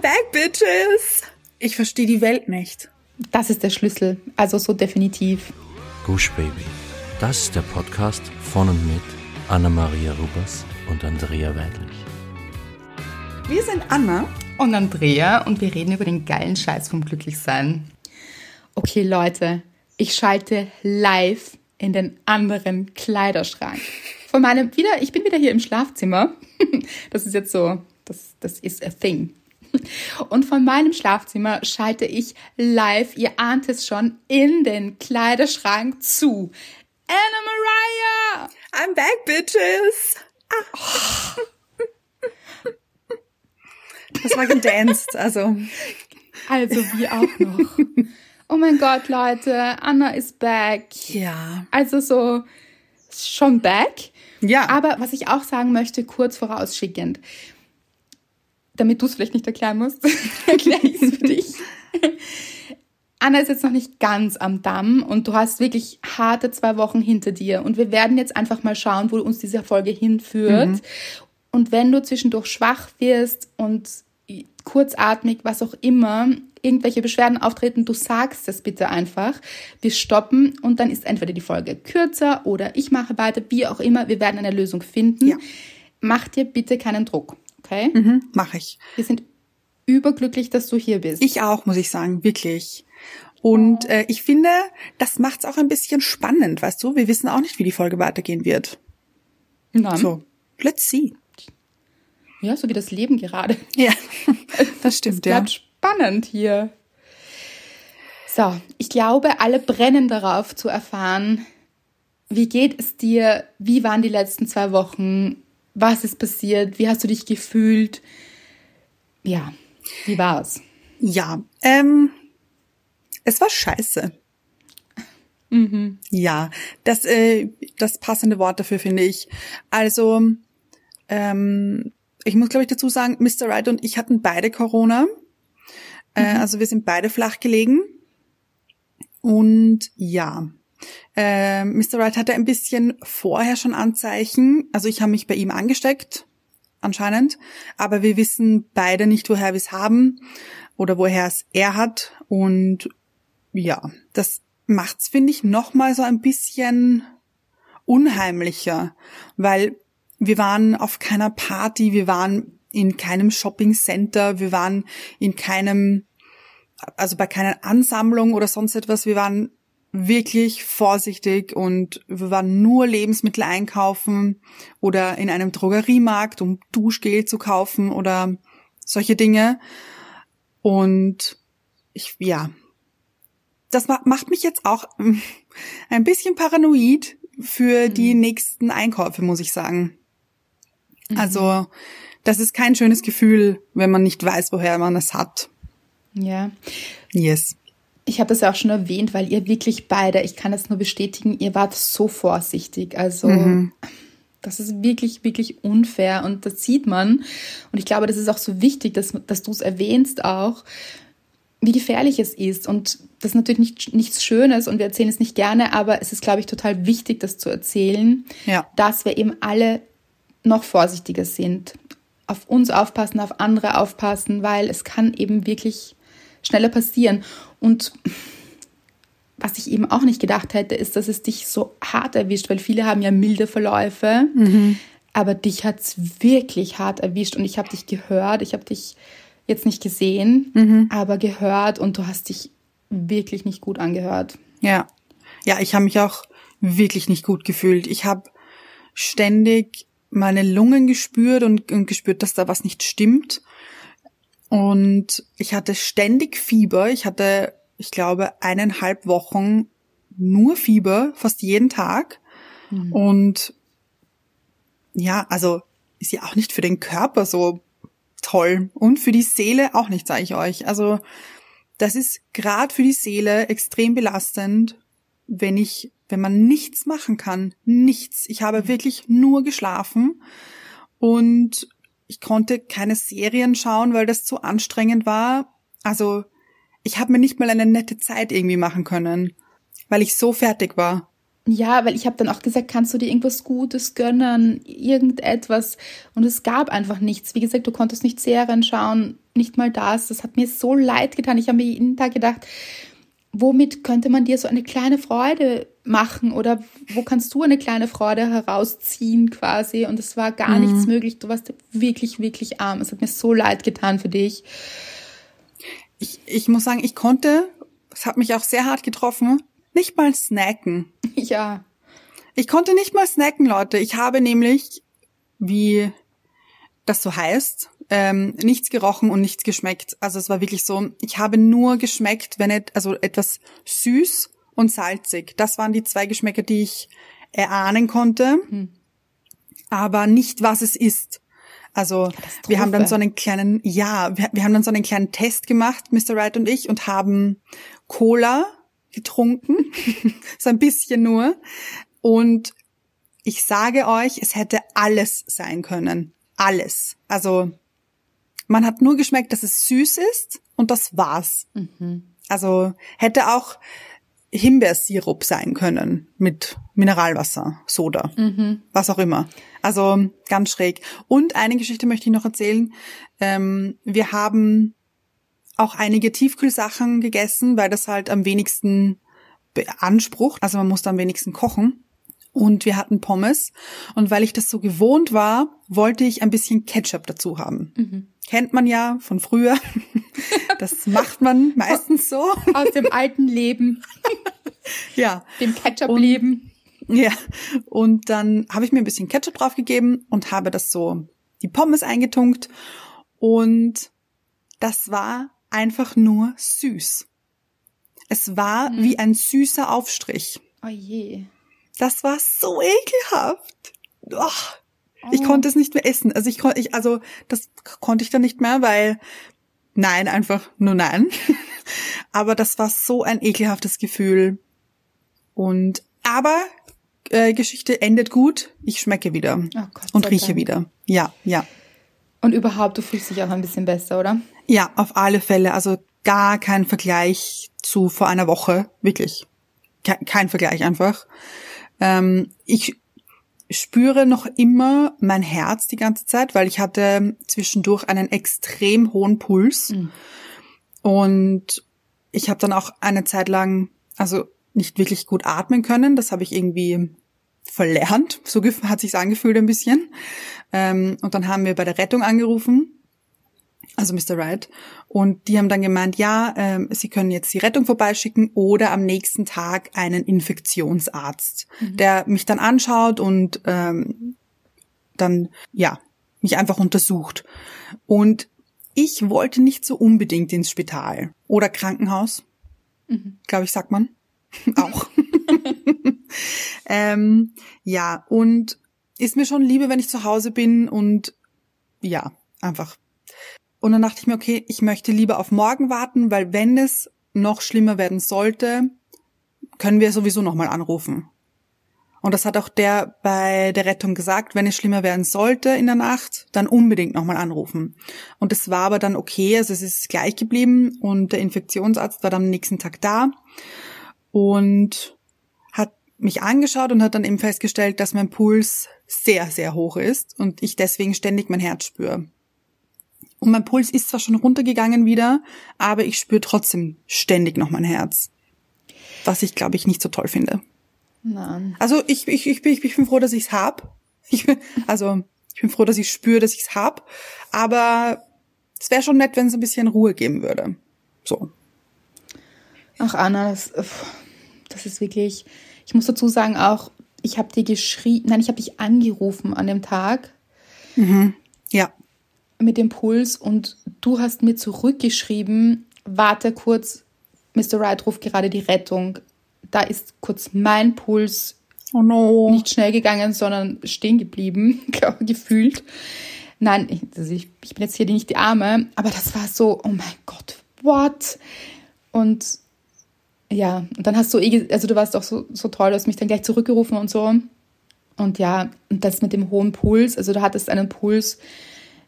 I'm back, bitches! Ich verstehe die Welt nicht. Das ist der Schlüssel. Also so definitiv. Gush Baby. Das ist der Podcast von und mit Anna-Maria Rubers und Andrea Weidlich. Wir sind Anna und Andrea und wir reden über den geilen Scheiß vom Glücklichsein. Okay, Leute, ich schalte live in den anderen Kleiderschrank. Von meinem wieder, ich bin wieder hier im Schlafzimmer. Das ist jetzt so, das, das ist a thing. Und von meinem Schlafzimmer schalte ich live, ihr ahnt es schon, in den Kleiderschrank zu. Anna Mariah! I'm back, bitches! Das war gedanced, also. Also wie auch noch. Oh mein Gott, Leute, Anna ist back. Ja. Also so schon back. Ja. Aber was ich auch sagen möchte, kurz vorausschickend, damit du es vielleicht nicht erklären musst, erkläre ich es für dich. Anna ist jetzt noch nicht ganz am Damm und du hast wirklich harte zwei Wochen hinter dir. Und wir werden jetzt einfach mal schauen, wo uns diese Folge hinführt. Mhm. Und wenn du zwischendurch schwach wirst und kurzatmig, was auch immer, irgendwelche Beschwerden auftreten, du sagst es bitte einfach. Wir stoppen und dann ist entweder die Folge kürzer oder ich mache weiter, wie auch immer. Wir werden eine Lösung finden. Ja. Mach dir bitte keinen Druck, okay? Mhm, mach ich. Wir sind überglücklich, dass du hier bist. Ich auch, muss ich sagen, wirklich. Und äh, ich finde, das macht's auch ein bisschen spannend, weißt du? Wir wissen auch nicht, wie die Folge weitergehen wird. Nein. So, let's see. Ja, so wie das Leben gerade. Ja, das stimmt, es bleibt ja. spannend hier. So, ich glaube, alle brennen darauf zu erfahren, wie geht es dir? Wie waren die letzten zwei Wochen? Was ist passiert? Wie hast du dich gefühlt? Ja, wie war's? Ja, ähm, es war scheiße. Mhm. Ja, das, äh, das passende Wort dafür finde ich. Also, ähm, ich muss, glaube ich, dazu sagen, Mr. Wright und ich hatten beide Corona. Äh, mhm. Also wir sind beide flach gelegen. Und ja, äh, Mr. Wright hatte ein bisschen vorher schon Anzeichen. Also ich habe mich bei ihm angesteckt, anscheinend. Aber wir wissen beide nicht, woher wir es haben oder woher es er hat. Und ja, das macht's, finde ich, nochmal so ein bisschen unheimlicher, weil wir waren auf keiner Party, wir waren in keinem Shopping Center, wir waren in keinem, also bei keiner Ansammlung oder sonst etwas. Wir waren wirklich vorsichtig und wir waren nur Lebensmittel einkaufen oder in einem Drogeriemarkt, um Duschgel zu kaufen oder solche Dinge. Und ich, ja, das macht mich jetzt auch ein bisschen paranoid für die mhm. nächsten Einkäufe, muss ich sagen. Mhm. Also, das ist kein schönes Gefühl, wenn man nicht weiß, woher man es hat. Ja. Yes. Ich habe das ja auch schon erwähnt, weil ihr wirklich beide, ich kann das nur bestätigen, ihr wart so vorsichtig. Also mhm. das ist wirklich, wirklich unfair und das sieht man. Und ich glaube, das ist auch so wichtig, dass, dass du es erwähnst auch, wie gefährlich es ist. Und das ist natürlich nicht, nichts Schönes und wir erzählen es nicht gerne, aber es ist, glaube ich, total wichtig, das zu erzählen, ja. dass wir eben alle noch vorsichtiger sind, auf uns aufpassen, auf andere aufpassen, weil es kann eben wirklich schneller passieren. Und was ich eben auch nicht gedacht hätte, ist, dass es dich so hart erwischt, weil viele haben ja milde Verläufe, mhm. aber dich hat es wirklich hart erwischt und ich habe dich gehört, ich habe dich jetzt nicht gesehen, mhm. aber gehört und du hast dich wirklich nicht gut angehört. Ja, ja, ich habe mich auch wirklich nicht gut gefühlt. Ich habe ständig meine Lungen gespürt und, und gespürt, dass da was nicht stimmt. Und ich hatte ständig Fieber. Ich hatte, ich glaube, eineinhalb Wochen nur Fieber, fast jeden Tag. Mhm. Und ja, also ist ja auch nicht für den Körper so toll. Und für die Seele auch nicht, sage ich euch. Also das ist gerade für die Seele extrem belastend, wenn ich wenn man nichts machen kann, nichts. Ich habe wirklich nur geschlafen und ich konnte keine Serien schauen, weil das zu anstrengend war. Also ich habe mir nicht mal eine nette Zeit irgendwie machen können, weil ich so fertig war. Ja, weil ich habe dann auch gesagt, kannst du dir irgendwas Gutes gönnen, irgendetwas. Und es gab einfach nichts. Wie gesagt, du konntest nicht Serien schauen, nicht mal das. Das hat mir so leid getan. Ich habe mir jeden Tag gedacht, womit könnte man dir so eine kleine Freude machen oder wo kannst du eine kleine Freude herausziehen quasi? Und es war gar mhm. nichts möglich. Du warst wirklich, wirklich arm. Es hat mir so leid getan für dich. Ich, ich muss sagen, ich konnte, es hat mich auch sehr hart getroffen, nicht mal snacken. Ja. Ich konnte nicht mal snacken, Leute. Ich habe nämlich, wie das so heißt, ähm, nichts gerochen und nichts geschmeckt. Also es war wirklich so, ich habe nur geschmeckt, wenn et, also etwas süß und salzig. Das waren die zwei Geschmäcker, die ich erahnen konnte, hm. aber nicht, was es ist. Also wir haben dann so einen kleinen, ja, wir, wir haben dann so einen kleinen Test gemacht, Mr. Wright und ich, und haben Cola getrunken, so ein bisschen nur. Und ich sage euch, es hätte alles sein können. Alles. Also man hat nur geschmeckt, dass es süß ist und das war's. Mhm. Also hätte auch Himbeersirup sein können mit Mineralwasser, Soda, mhm. was auch immer. Also ganz schräg. Und eine Geschichte möchte ich noch erzählen. Ähm, wir haben auch einige Tiefkühlsachen gegessen, weil das halt am wenigsten beansprucht. Also man musste am wenigsten kochen. Und wir hatten Pommes. Und weil ich das so gewohnt war, wollte ich ein bisschen Ketchup dazu haben. Mhm. Kennt man ja von früher. Das macht man meistens so. Aus dem alten Leben. Ja. Dem Ketchup-Leben. Ja. Und dann habe ich mir ein bisschen Ketchup draufgegeben und habe das so die Pommes eingetunkt. Und das war einfach nur süß. Es war mhm. wie ein süßer Aufstrich. Oh je. Das war so ekelhaft. Oh, ich konnte es nicht mehr essen. Also ich konnte, ich, also das konnte ich dann nicht mehr, weil nein, einfach nur nein. aber das war so ein ekelhaftes Gefühl. Und aber äh, Geschichte endet gut. Ich schmecke wieder oh und rieche Dank. wieder. Ja, ja. Und überhaupt, du fühlst dich auch ein bisschen besser, oder? Ja, auf alle Fälle. Also gar kein Vergleich zu vor einer Woche. Wirklich. Kein Vergleich einfach. Ähm, ich spüre noch immer mein Herz die ganze Zeit, weil ich hatte zwischendurch einen extrem hohen Puls. Mhm. Und ich habe dann auch eine Zeit lang, also nicht wirklich gut atmen können. Das habe ich irgendwie verlernt. So hat sich's angefühlt ein bisschen. Ähm, und dann haben wir bei der Rettung angerufen also Mr. Wright. Und die haben dann gemeint, ja, ähm, sie können jetzt die Rettung vorbeischicken oder am nächsten Tag einen Infektionsarzt, mhm. der mich dann anschaut und ähm, dann, ja, mich einfach untersucht. Und ich wollte nicht so unbedingt ins Spital oder Krankenhaus, mhm. glaube ich, sagt man. Auch. ähm, ja, und ist mir schon lieber, wenn ich zu Hause bin und ja, einfach und dann dachte ich mir, okay, ich möchte lieber auf morgen warten, weil wenn es noch schlimmer werden sollte, können wir sowieso nochmal anrufen. Und das hat auch der bei der Rettung gesagt, wenn es schlimmer werden sollte in der Nacht, dann unbedingt nochmal anrufen. Und es war aber dann okay, also es ist gleich geblieben und der Infektionsarzt war dann am nächsten Tag da und hat mich angeschaut und hat dann eben festgestellt, dass mein Puls sehr, sehr hoch ist und ich deswegen ständig mein Herz spüre. Und mein Puls ist zwar schon runtergegangen wieder, aber ich spüre trotzdem ständig noch mein Herz. Was ich, glaube ich, nicht so toll finde. Nein. Also ich, ich, ich, bin, ich bin froh, dass ich's hab. Ich bin, also ich bin froh, dass ich spüre, dass ich's hab. Aber es wäre schon nett, wenn es ein bisschen Ruhe geben würde. So. Ach Anna, das, das ist wirklich. Ich muss dazu sagen auch, ich habe dir geschrieben, nein, ich habe dich angerufen an dem Tag. Mhm. Ja mit dem Puls und du hast mir zurückgeschrieben, warte kurz, Mr. Wright ruft gerade die Rettung. Da ist kurz mein Puls oh no. nicht schnell gegangen, sondern stehen geblieben, gefühlt. Nein, ich, also ich, ich bin jetzt hier nicht die Arme, aber das war so, oh mein Gott, what? Und ja, und dann hast du, eh, also du warst auch so, so toll, du hast mich dann gleich zurückgerufen und so. Und ja, und das mit dem hohen Puls, also du hattest einen Puls,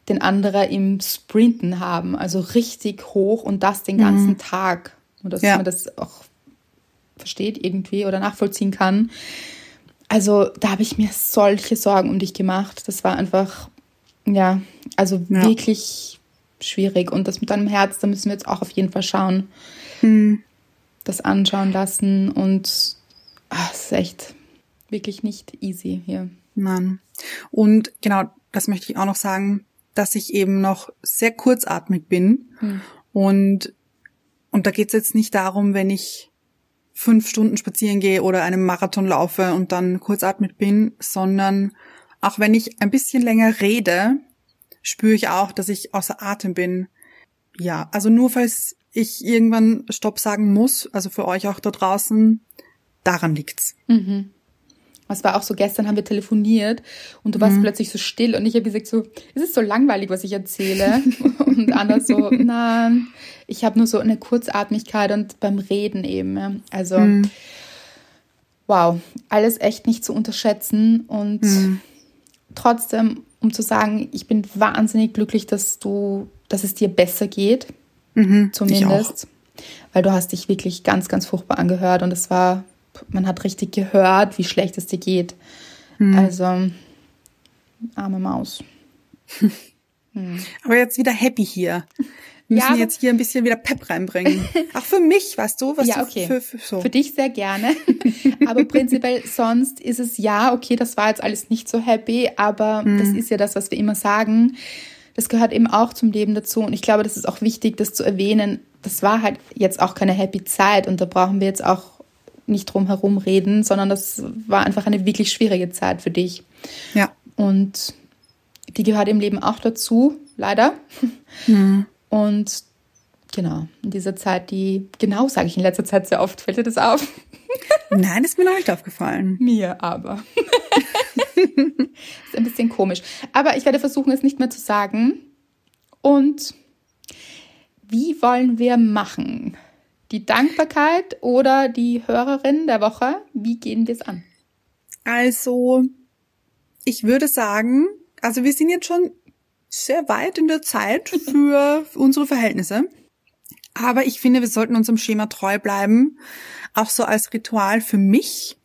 den andere im Sprinten haben, also richtig hoch und das den ganzen mhm. Tag. Und dass ja. man das auch versteht irgendwie oder nachvollziehen kann. also da habe ich mir solche Sorgen um dich gemacht. Das war einfach, ja, also Ja. wirklich schwierig. Und das mit deinem Herz, da müssen wir jetzt auch auf jeden Fall schauen, Hm. das anschauen lassen. Und es ist echt wirklich nicht easy hier. Mann. Und genau, das möchte ich auch noch sagen, dass ich eben noch sehr kurzatmig bin. Und, und da geht es jetzt nicht darum, wenn ich fünf Stunden spazieren gehe oder einen Marathon laufe und dann kurzatmig bin, sondern auch wenn ich ein bisschen länger rede, spüre ich auch, dass ich außer Atem bin. Ja, also nur falls ich irgendwann Stopp sagen muss, also für euch auch da draußen, daran liegt's. Es war auch so, gestern haben wir telefoniert und du warst Mhm. plötzlich so still und ich habe gesagt so, es ist so langweilig, was ich erzähle. und Anna so, nein, ich habe nur so eine Kurzatmigkeit und beim Reden eben. Ja. Also, Mhm. wow, alles echt nicht zu unterschätzen und Mhm. trotzdem, um zu sagen, ich bin wahnsinnig glücklich, dass du, dass es dir besser geht, Mhm, zumindest. Weil du hast dich wirklich ganz, ganz furchtbar angehört und es war, man hat richtig gehört, wie schlecht es dir geht. Hm. Also, arme Maus. Aber jetzt wieder happy hier. Wir Ja, müssen aber- jetzt hier ein bisschen wieder Pep reinbringen. Auch für mich, weißt du, was ja, okay. für, für so. Für dich sehr gerne. aber prinzipiell sonst ist es ja, okay, das war jetzt alles nicht so happy, aber Hm. das ist ja das, was wir immer sagen. Das gehört eben auch zum Leben dazu. Und ich glaube, das ist auch wichtig, das zu erwähnen. Das war halt jetzt auch keine happy Zeit und da brauchen wir jetzt auch nicht drum herum reden, sondern das war einfach eine wirklich schwierige Zeit für dich. Ja. Und die gehört im Leben auch dazu, leider. Und genau, in dieser Zeit, die, genau sage ich in letzter Zeit sehr oft, fällt dir das auf? Nein, ist mir noch nicht aufgefallen. Mir aber. ist ein bisschen komisch. Aber ich werde versuchen, es nicht mehr zu sagen. Und wie wollen wir machen? Die Dankbarkeit oder die Hörerin der Woche? Wie gehen wir es an? Also, ich würde sagen, also wir sind jetzt schon sehr weit in der Zeit für unsere Verhältnisse. Aber ich finde, wir sollten unserem Schema treu bleiben. Auch so als Ritual für mich,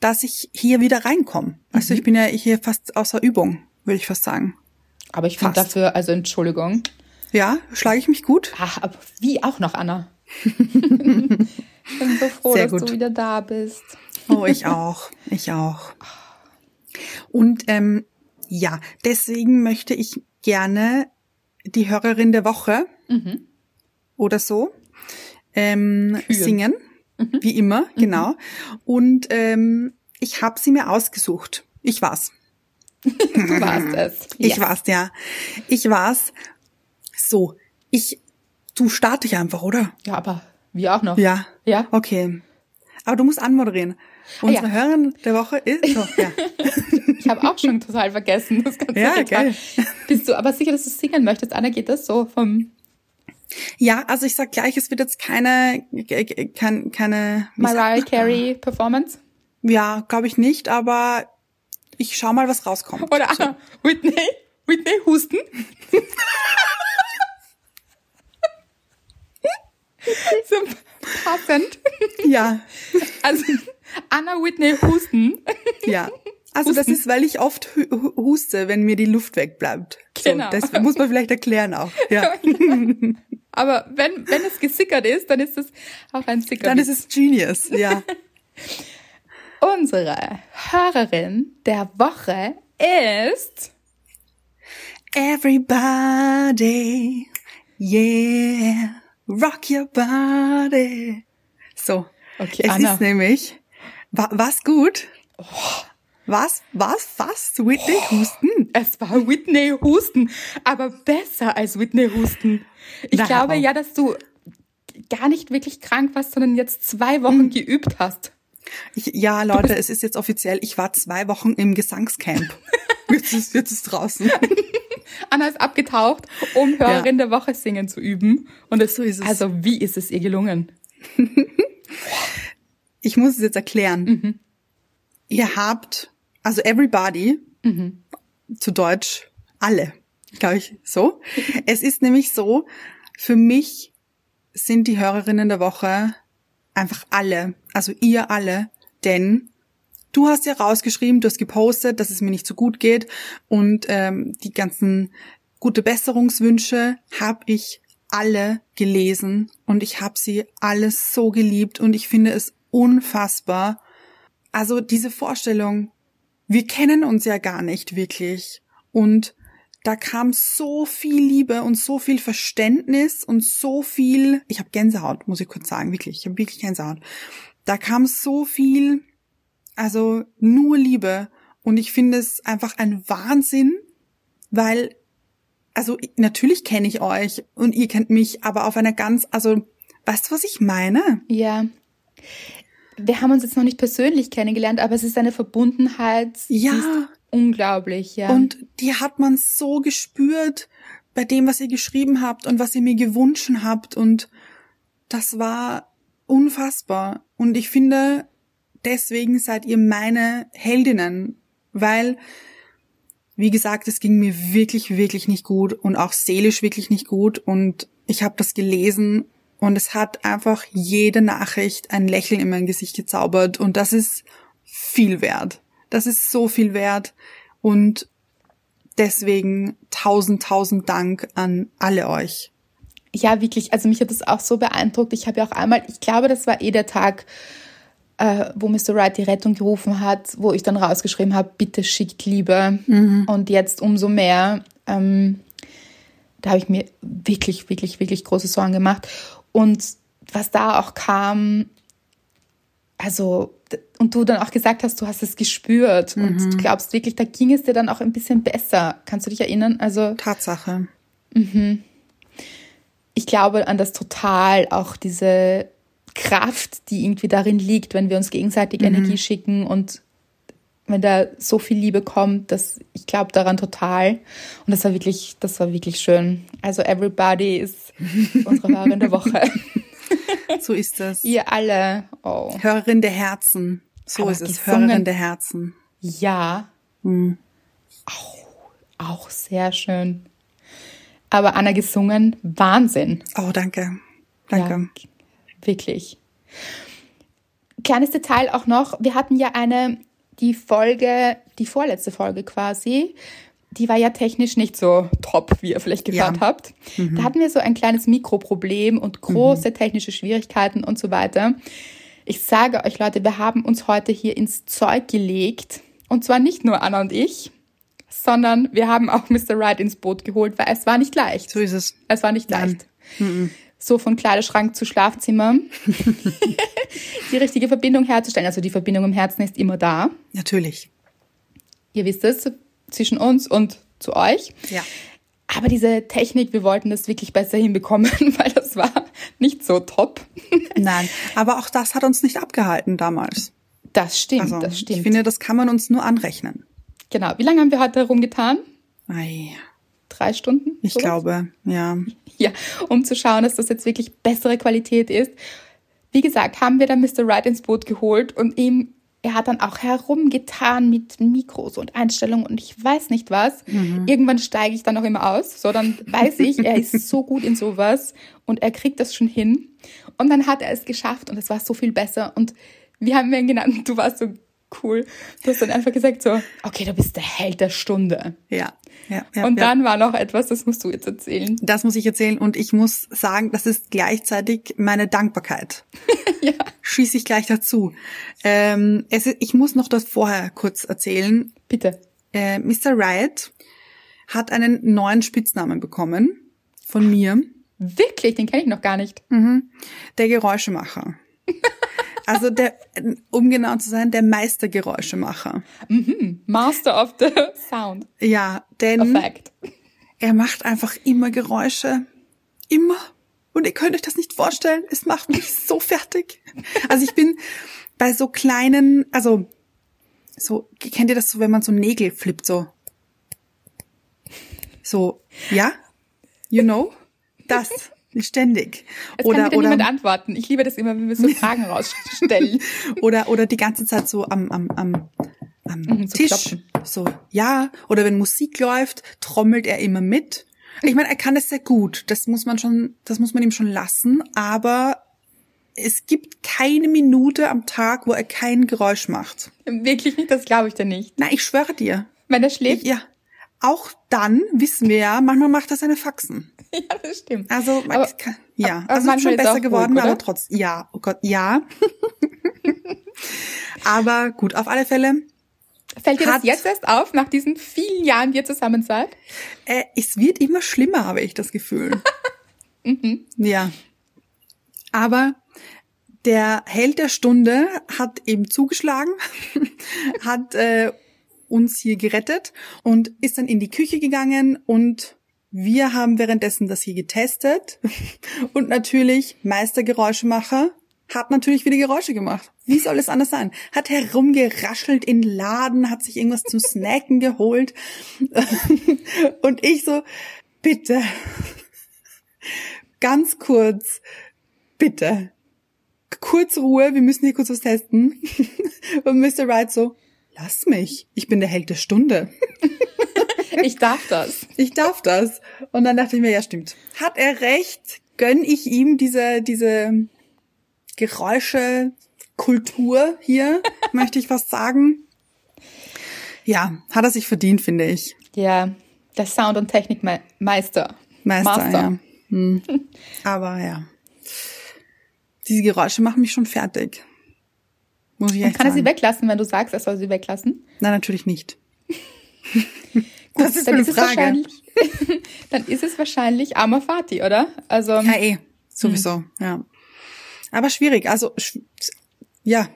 dass ich hier wieder reinkomme. Also ich bin ja hier fast außer Übung, würde ich fast sagen. Aber ich finde dafür, also Entschuldigung. Ja, schlage ich mich gut? Ach, aber wie auch noch, Anna. Ich bin so froh, Sehr dass gut. du wieder da bist. Oh, ich auch. Ich auch. Und ähm, ja, deswegen möchte ich gerne die Hörerin der Woche oder so ähm, singen. Wie immer, genau. Und ähm, ich habe sie mir ausgesucht. Ich war's. Du warst es. Ich Yes. war's, ja. Ich war's. So, ich, du starte ich einfach, oder? Ja, aber wir auch noch. Ja. Ja. Okay. Aber du musst anmoderieren. Unsere Ah, ja. Hörerin der Woche ist. So, ja. Ich habe auch schon total vergessen. Das ganze Ja, geil. Bist du aber sicher, dass du singen möchtest? Anna, geht das so vom ja, also ich sag gleich, es wird jetzt keine, keine, keine Mariah? Carey Performance? Ja, glaube ich nicht, aber ich schau mal, was rauskommt. Oder Anna, Whitney? Whitney Husten? so passend. Ja, Also Anna Whitney Husten. ja. Also das ist, weil ich oft hu- hu- huste, wenn mir die Luft wegbleibt. So, Genau. Das muss man vielleicht erklären auch. Ja. Aber wenn, wenn es gesickert ist, dann ist es auch ein Sicker. Dann ist es Genius. Ja. Unsere Hörerin der Woche ist Everybody, yeah, rock your body. So. Okay, es Anna. ist nämlich, wa was gut? Was, was, fast? Whitney Houston? Es war Whitney Husten, aber besser als Whitney Husten. Ich Na, glaube ja, dass du gar nicht wirklich krank warst, sondern jetzt zwei Wochen Hm. geübt hast. Ich, ja, Leute, es ist jetzt offiziell, ich war zwei Wochen im Gesangscamp. jetzt ist, jetzt ist draußen. Anna ist abgetaucht, um Hörerin der Woche singen zu üben. Und es, So ist es. Also, wie ist es ihr gelungen? Ich muss es jetzt erklären. Ihr habt, also everybody, zu Deutsch alle, glaube ich, so. Es ist nämlich so, für mich sind die Hörerinnen der Woche einfach alle, also ihr alle, denn Du hast ja rausgeschrieben, du hast gepostet, dass es mir nicht so gut geht und ähm, die ganzen gute Besserungswünsche habe ich alle gelesen und ich habe sie alles so geliebt und ich finde es unfassbar. Also diese Vorstellung, wir kennen uns ja gar nicht wirklich und da kam so viel Liebe und so viel Verständnis und so viel, ich habe Gänsehaut, muss ich kurz sagen, wirklich, ich habe wirklich Gänsehaut. Da kam so viel also nur Liebe. Und ich finde es einfach ein Wahnsinn, weil, also natürlich kenne ich euch und ihr kennt mich, aber auf einer ganz, also, weißt du, was ich meine? Ja. Wir haben uns jetzt noch nicht persönlich kennengelernt, aber es ist eine Verbundenheit. Ja. Die ist unglaublich, ja. Und die hat man so gespürt bei dem, was ihr geschrieben habt und was ihr mir gewünscht habt. Und das war unfassbar. Und ich finde, deswegen seid ihr meine Heldinnen, weil, wie gesagt, es ging mir wirklich, wirklich nicht gut und auch seelisch wirklich nicht gut und ich habe das gelesen und es hat einfach jede Nachricht ein Lächeln in mein Gesicht gezaubert und das ist viel wert. Das ist so viel wert und deswegen tausend, tausend Dank an alle euch. Ja, wirklich. Also mich hat das auch so beeindruckt. Ich habe ja auch einmal, ich glaube, das war eh der Tag, äh, wo Mr. Wright die Rettung gerufen hat, wo ich dann rausgeschrieben habe, bitte schickt Liebe. Mhm. Und jetzt umso mehr. Ähm, da habe ich mir wirklich, wirklich, wirklich große Sorgen gemacht. Und was da auch kam, also, und du dann auch gesagt hast, du hast es gespürt mhm. und du glaubst wirklich, da ging es dir dann auch ein bisschen besser. Kannst du dich erinnern? Also. Tatsache. Mhm. Ich glaube an das total, auch diese Kraft, die irgendwie darin liegt, wenn wir uns gegenseitig mhm. Energie schicken und wenn da so viel Liebe kommt, dass ich glaube daran total. Und das war wirklich, das war wirklich schön. Also everybody ist unsere Hörerin der Woche. So ist das. Ihr alle. Oh. Hörerin der Herzen. So Aber ist es. Gesungen, Hörerin der Herzen. Ja. Hm. Auch, auch sehr schön. Aber Anna gesungen, Wahnsinn. Oh, danke. Danke. Ja, Wirklich. Kleines Detail auch noch. Wir hatten ja eine, die Folge, die vorletzte Folge quasi, die war ja technisch nicht so top, wie ihr vielleicht gehört ja. habt. Mhm. Da hatten wir so ein kleines Mikroproblem und große mhm. technische Schwierigkeiten und so weiter. Ich sage euch Leute, wir haben uns heute hier ins Zeug gelegt. Und zwar nicht nur Anna und ich, sondern wir haben auch Mr. Wright ins Boot geholt, weil es war nicht leicht. So ist es. Es war nicht leicht. Mhm so von Kleiderschrank zu Schlafzimmer die richtige Verbindung herzustellen. Also die Verbindung im Herzen ist immer da. Natürlich. Ihr wisst es, zwischen uns und zu euch. Ja. Aber diese Technik, wir wollten das wirklich besser hinbekommen, weil das war nicht so top. Nein, aber auch das hat uns nicht abgehalten damals. Das stimmt, also, das stimmt. Ich finde, das kann man uns nur anrechnen. Genau. Wie lange haben wir heute herumgetan? Ei. Drei Stunden? Ich sowas? glaube, ja. Ja, um zu schauen, dass das jetzt wirklich bessere Qualität ist. Wie gesagt, haben wir dann Mr. Wright ins Boot geholt und ihm, er hat dann auch herumgetan mit Mikros und Einstellungen und ich weiß nicht was. Mhm. Irgendwann steige ich dann auch immer aus. So, dann weiß ich, er ist so gut in sowas und er kriegt das schon hin. Und dann hat er es geschafft und es war so viel besser. Und wir haben ihn genannt, du warst so cool. Du hast dann einfach gesagt so, okay, du bist der Held der Stunde. Ja. ja, ja und dann ja. war noch etwas, das musst du jetzt erzählen. Das muss ich erzählen und ich muss sagen, das ist gleichzeitig meine Dankbarkeit. ja. Schieße ich gleich dazu. Ähm, es ist, ich muss noch das vorher kurz erzählen. Bitte. Äh, Mr. Riot hat einen neuen Spitznamen bekommen von mir. Wirklich? Den kenne ich noch gar nicht. Mhm. Der Geräuschemacher. Also der, um genau zu sein, der Meistergeräuschemacher. Mhm. Master of the Sound. Ja, denn Effect. er macht einfach immer Geräusche. Immer. Und ihr könnt euch das nicht vorstellen. Es macht mich so fertig. Also ich bin bei so kleinen, also so, kennt ihr das so, wenn man so Nägel flippt, so? So, ja? You know? Das. Ständig. Es oder, kann wieder oder, niemand antworten. Ich liebe das immer, wenn wir so Fragen rausstellen. oder, oder die ganze Zeit so am, am, am, am mhm, Tisch. Klopfen. So, ja. Oder wenn Musik läuft, trommelt er immer mit. Ich meine, er kann es sehr gut. Das muss man schon, das muss man ihm schon lassen. Aber es gibt keine Minute am Tag, wo er kein Geräusch macht. Wirklich nicht, das glaube ich dir nicht. Na, ich schwöre dir. Wenn er schläft? Ja. Auch dann wissen wir ja, manchmal macht er seine Faxen. Ja, das stimmt. Also, man Aber- kann, ja, aber also schon er besser geworden, ruhig, aber trotzdem, ja, oh Gott, ja. aber gut, auf alle Fälle, Fällt dir das jetzt erst auf, nach diesen vielen Jahren, die ihr zusammen seid? äh, es wird immer schlimmer, habe ich das Gefühl. Mhm. Ja. Aber der Held der Stunde hat eben zugeschlagen, hat äh, uns hier gerettet und ist dann in die Küche gegangen und wir haben währenddessen das hier getestet und natürlich Meistergeräuschemacher hat natürlich wieder Geräusche gemacht. Wie soll es anders sein? Hat herumgeraschelt in Laden, hat sich irgendwas zum Snacken geholt und ich so, bitte, ganz kurz, bitte, kurz Ruhe, wir müssen hier kurz was testen. Und Mr. Wright so, lass mich, ich bin der Held der Stunde. Ich darf das. Ich darf das. Und dann dachte ich mir, ja stimmt. Hat er recht? Gönn ich ihm diese, diese Geräusche, Kultur hier, möchte ich fast sagen. Ja, hat er sich verdient, finde ich. Ja, der Sound- und Technikmeister. Meister, Master. ja. Hm. Aber ja. Diese Geräusche machen mich schon fertig. Muss ich Und echt kann er sie sagen. weglassen, wenn du sagst, er soll sie weglassen? Nein, natürlich nicht. Was ist dann eine ist es Frage? wahrscheinlich, dann ist es wahrscheinlich armer Vati, oder? Also, Ja, eh. Sowieso, ja. Aber schwierig. Also, sch ja.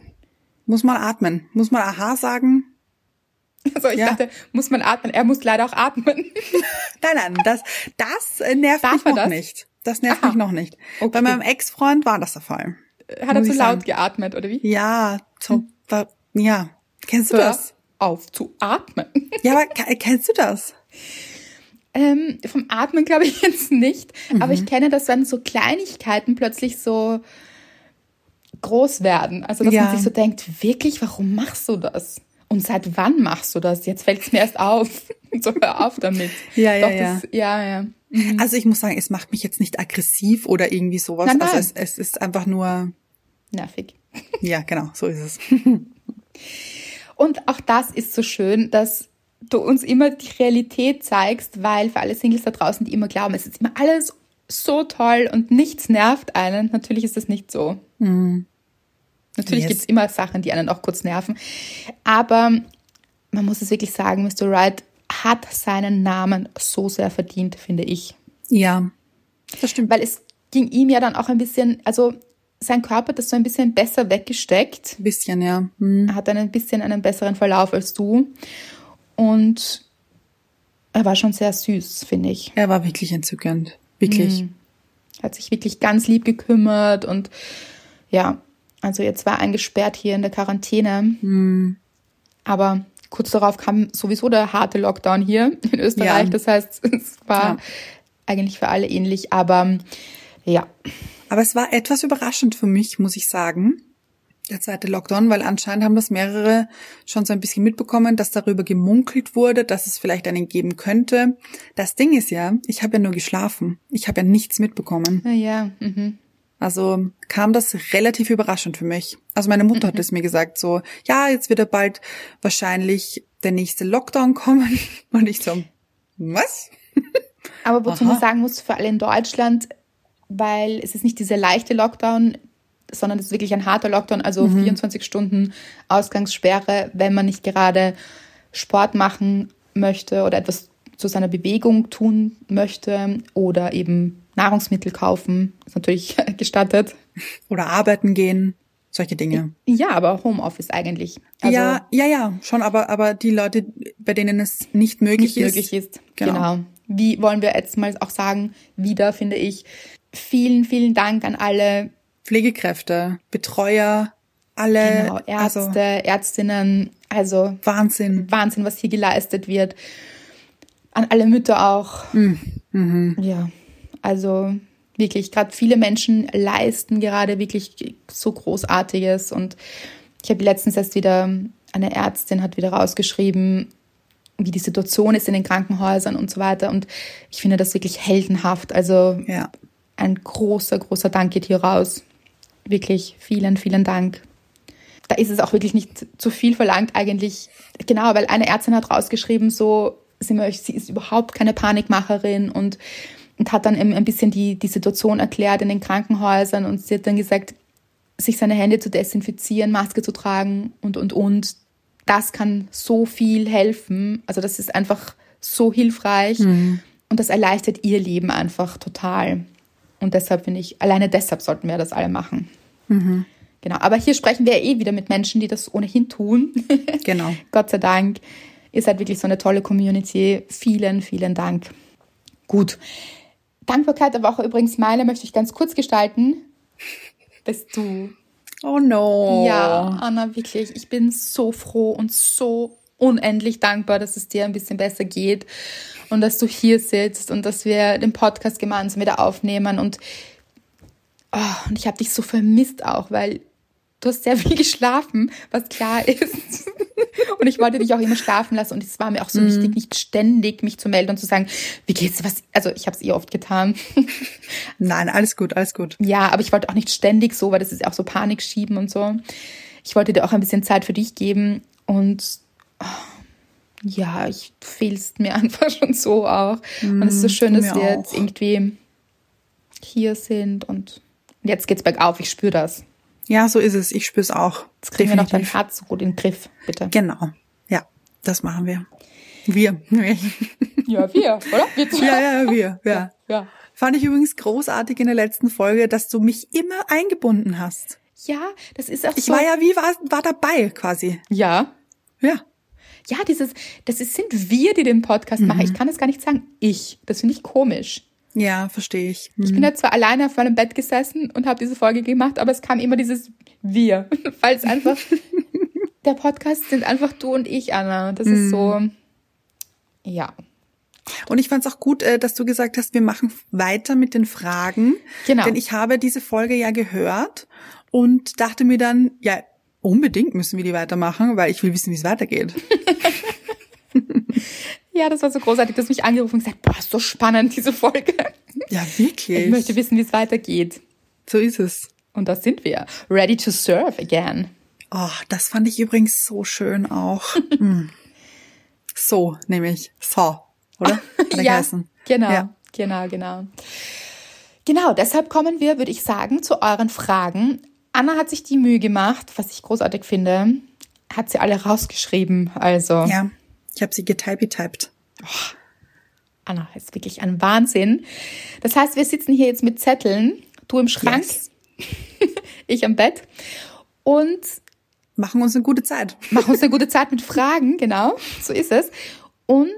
Muss man atmen. Muss man Aha sagen? also ich ja. dachte, muss man atmen? Er muss leider auch atmen. Nein, nein, das, das äh, nervt Darf mich noch das? nicht. Das nervt Aha. mich noch nicht. Okay. Bei meinem Ex-Freund war das der Fall. Hat er zu laut sagen. geatmet, oder wie? Ja, so, wa- ja. Kennst du Hör das? Auf zu atmen. Ja, aber ke- kennst du das? Ähm, vom Atmen glaube ich jetzt nicht, aber Mhm. ich kenne das, wenn so Kleinigkeiten plötzlich so groß werden. Also, dass Ja. man sich so denkt, wirklich, warum machst du das? Und seit wann machst du das? Jetzt fällt es mir erst auf. so, hör auf damit. Ja, ja, Doch, ja. Das, ja, ja. Also ich muss sagen, es macht mich jetzt nicht aggressiv oder irgendwie sowas. Nein, nein. Also es, es ist einfach nur, Nervig. ja, genau, so ist es. Und auch das ist so schön, dass du uns immer die Realität zeigst, weil für alle Singles da draußen, die immer glauben, es ist immer alles so toll und nichts nervt einen, natürlich ist das nicht so. Natürlich Yes. gibt's immer Sachen, die einen auch kurz nerven. Aber man muss es wirklich sagen, Mr. Wright hat seinen Namen so sehr verdient, finde ich. Ja, das stimmt. Weil es ging ihm ja dann auch ein bisschen, also sein Körper hat das so ein bisschen besser weggesteckt. Ein bisschen, ja. Hm. Er hat ein bisschen einen besseren Verlauf als du. Und er war schon sehr süß, finde ich. Er war wirklich entzückend. Wirklich. Er hat sich wirklich ganz lieb gekümmert und ja, also jetzt war eingesperrt hier in der Quarantäne. Aber kurz darauf kam sowieso der harte Lockdown hier in Österreich. Ja. Das heißt, es war Ja. eigentlich für alle ähnlich. Aber ja, Aber es war etwas überraschend für mich, muss ich sagen, der zweite Lockdown, weil anscheinend haben das mehrere schon so ein bisschen mitbekommen, dass darüber gemunkelt wurde, dass es vielleicht einen geben könnte. Das Ding ist ja, ich habe ja nur geschlafen. Ich habe ja nichts mitbekommen. ja, mhm. Also kam das relativ überraschend für mich. Also meine Mutter hat es mir gesagt, so, ja, jetzt wird ja bald wahrscheinlich der nächste Lockdown kommen. Und ich so, was? Aber wozu Aha. man sagen muss, für alle in Deutschland, weil es ist nicht dieser leichte Lockdown, sondern es ist wirklich ein harter Lockdown, also 24 Stunden Ausgangssperre, wenn man nicht gerade Sport machen möchte oder etwas zu seiner Bewegung tun möchte oder eben Nahrungsmittel kaufen, ist natürlich gestattet. Oder arbeiten gehen, solche Dinge. Ja, aber Homeoffice eigentlich. Also ja, ja, ja, schon, aber, aber die Leute, bei denen es nicht möglich nicht ist. möglich ist. Genau. Genau. Wie wollen wir jetzt mal auch sagen, wieder finde ich, vielen, vielen Dank an alle Pflegekräfte, Betreuer, alle, Genau, Ärzte, also Ärztinnen, also Wahnsinn. Wahnsinn, was hier geleistet wird. An alle Mütter auch. Mhm. Ja, also wirklich, gerade viele Menschen leisten gerade wirklich so Großartiges. Und ich habe letztens erst wieder, eine Ärztin hat wieder rausgeschrieben, wie die Situation ist in den Krankenhäusern und so weiter. Und ich finde das wirklich heldenhaft. Also Ja. Ein großer, großer Dank geht hier raus. Wirklich vielen, vielen Dank. Da ist es auch wirklich nicht zu viel verlangt eigentlich. Genau, weil eine Ärztin hat rausgeschrieben, so, sie, sie ist überhaupt keine Panikmacherin und, und hat dann ein bisschen die, die Situation erklärt in den Krankenhäusern und sie hat dann gesagt, sich seine Hände zu desinfizieren, Maske zu tragen und, und, und. Das kann so viel helfen. Also das ist einfach so hilfreich mhm. und das erleichtert ihr Leben einfach total. Und deshalb finde ich, alleine deshalb sollten wir das alle machen. Mhm. Genau. Aber hier sprechen wir eh wieder mit Menschen, die das ohnehin tun. Genau. Gott sei Dank. Ihr seid wirklich so eine tolle Community. Vielen, vielen Dank. Gut. Dankbarkeit der Woche übrigens, meine möchte ich ganz kurz gestalten. Bist du. Oh no. Ja, Anna, wirklich. Ich bin so froh und so unendlich dankbar, dass es dir ein bisschen besser geht und dass du hier sitzt und dass wir den Podcast gemeinsam wieder aufnehmen. Und, oh, und ich habe dich so vermisst auch, weil du hast sehr viel geschlafen, was klar ist. Und ich wollte dich auch immer schlafen lassen. Und es war mir auch so mm. wichtig, nicht ständig mich zu melden und zu sagen, wie geht's was? Also ich habe es eh oft getan. Nein, alles gut, alles gut. Ja, aber ich wollte auch nicht ständig so, weil das ist auch so Panik schieben und so. Ich wollte dir auch ein bisschen Zeit für dich geben. Und oh, ja, ich fehlst mir einfach schon so auch. Mm, und es ist so schön, dass wir jetzt irgendwie hier sind und jetzt geht's bergauf. Ich spüre das. Ja, so ist es. Ich spüre es auch. Jetzt kriegen Definitiv. wir noch dein Herz so gut in den Griff, bitte. Genau. Ja, das machen wir. Wir. ja, wir, oder? Wir ja, ja, wir. Ja. ja. Fand ich übrigens großartig in der letzten Folge, dass du mich immer eingebunden hast. Ja, das ist auch ich so. Ich war ja wie war, war dabei quasi. Ja. Ja ja, dieses, das ist, sind wir, die den Podcast mhm. machen. Ich kann es gar nicht sagen. Ich. Das finde ich komisch. Ja, verstehe ich. Mhm. Ich bin da zwar alleine auf meinem Bett gesessen und habe diese Folge gemacht, aber es kam immer dieses Wir, weil es einfach der Podcast sind einfach du und ich, Anna. Das mhm. ist so, mhm. ja. Und ich fand es auch gut, äh, dass du gesagt hast, wir machen weiter mit den Fragen. Genau. Denn ich habe diese Folge ja gehört und dachte mir dann, ja, Unbedingt müssen wir die weitermachen, weil ich will wissen, wie es weitergeht. ja, das war so großartig. Du hast mich angerufen und gesagt, boah, ist so spannend, diese Folge. Ja, wirklich. Ich möchte wissen, wie es weitergeht. So ist es. Und da sind wir. Ready to serve again. Oh, das fand ich übrigens so schön auch. hm. So, nämlich. So, oder? ja, genau, ja, genau, genau. Genau, deshalb kommen wir, würde ich sagen, zu euren Fragen. Anna hat sich die Mühe gemacht, was ich großartig finde, hat sie alle rausgeschrieben. Also ja, ich habe sie getyped. Oh, Anna ist wirklich ein Wahnsinn. Das heißt, wir sitzen hier jetzt mit Zetteln, du im Schrank, yes. ich am Bett und machen uns eine gute Zeit. Machen uns eine gute Zeit mit Fragen, genau, so ist es. Und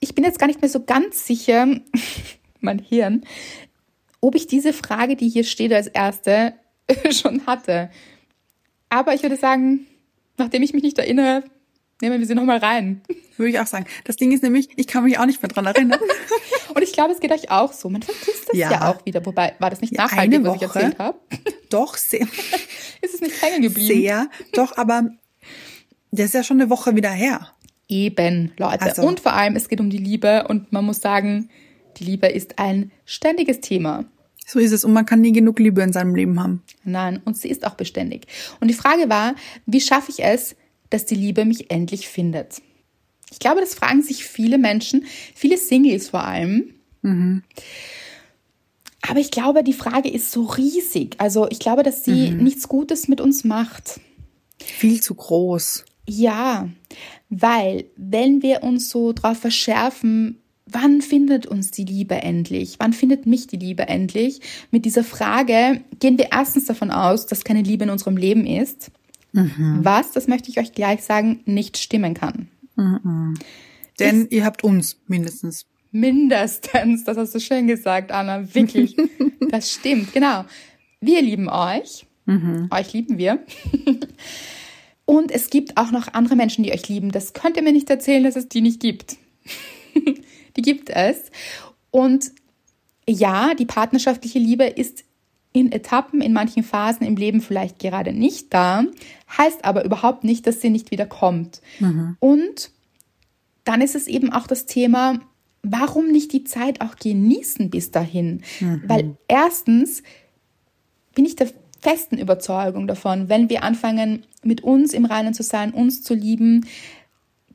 ich bin jetzt gar nicht mehr so ganz sicher, mein Hirn, ob ich diese Frage, die hier steht als erste, schon hatte. Aber ich würde sagen, nachdem ich mich nicht erinnere, nehmen wir sie nochmal rein. Würde ich auch sagen. Das Ding ist nämlich, ich kann mich auch nicht mehr dran erinnern. Und ich glaube, es geht euch auch so. Man vergisst es ja. ja, auch wieder. Wobei, war das nicht nachhaltig, was ich erzählt habe? Doch, sehr. ist es nicht hängen geblieben? Sehr. Doch, aber das ist ja schon eine Woche wieder her. Eben, Leute. Also. Und vor allem, es geht um die Liebe. Und man muss sagen, die Liebe ist ein ständiges Thema. So ist es. Und man kann nie genug Liebe in seinem Leben haben. Nein, und sie ist auch beständig. Und die Frage war, wie schaffe ich es, dass die Liebe mich endlich findet? Ich glaube, das fragen sich viele Menschen, viele Singles vor allem. Mhm. Aber ich glaube, die Frage ist so riesig. Also ich glaube, dass sie mhm. nichts Gutes mit uns macht. Viel zu groß. Ja, weil wenn wir uns so drauf verschärfen, wann findet uns die Liebe endlich? Wann findet mich die Liebe endlich? Mit dieser Frage gehen wir erstens davon aus, dass keine Liebe in unserem Leben ist. Mhm. Was, das möchte ich euch gleich sagen, nicht stimmen kann. Mhm. Denn ist, ihr habt uns mindestens. Mindestens, das hast du schön gesagt, Anna, wirklich. das stimmt, genau. Wir lieben euch. Mhm. Euch lieben wir. Und es gibt auch noch andere Menschen, die euch lieben. Das könnt ihr mir nicht erzählen, dass es die nicht gibt die gibt es. Und ja, die partnerschaftliche Liebe ist in Etappen, in manchen Phasen im Leben vielleicht gerade nicht da, heißt aber überhaupt nicht, dass sie nicht wieder kommt. Mhm. Und dann ist es eben auch das Thema, warum nicht die Zeit auch genießen bis dahin? Mhm. Weil erstens bin ich der festen Überzeugung davon, wenn wir anfangen, mit uns im Reinen zu sein, uns zu lieben,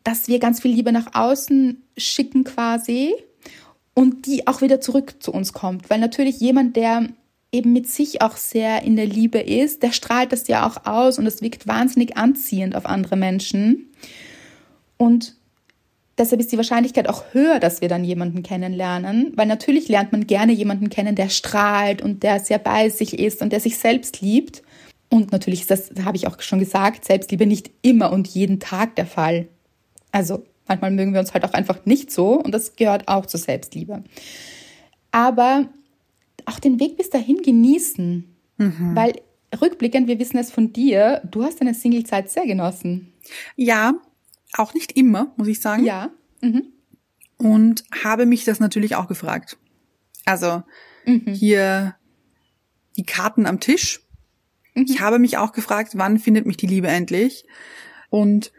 dass wir ganz viel Liebe nach außen schicken quasi und die auch wieder zurück zu uns kommt. Weil natürlich jemand, der eben mit sich auch sehr in der Liebe ist, der strahlt das ja auch aus und es wirkt wahnsinnig anziehend auf andere Menschen. Und deshalb ist die Wahrscheinlichkeit auch höher, dass wir dann jemanden kennenlernen, weil natürlich lernt man gerne jemanden kennen, der strahlt und der sehr bei sich ist und der sich selbst liebt. Und natürlich ist das, das habe ich auch schon gesagt, Selbstliebe nicht immer und jeden Tag der Fall. Also manchmal mögen wir uns halt auch einfach nicht so und das gehört auch zur Selbstliebe. Aber auch den Weg bis dahin genießen, mhm. weil rückblickend, wir wissen es von dir, du hast deine Singlezeit sehr genossen. Ja, auch nicht immer, muss ich sagen. Ja. Mhm. Und habe mich das natürlich auch gefragt. Also mhm. hier die Karten am Tisch. Mhm. Ich habe mich auch gefragt, wann findet mich die Liebe endlich? Und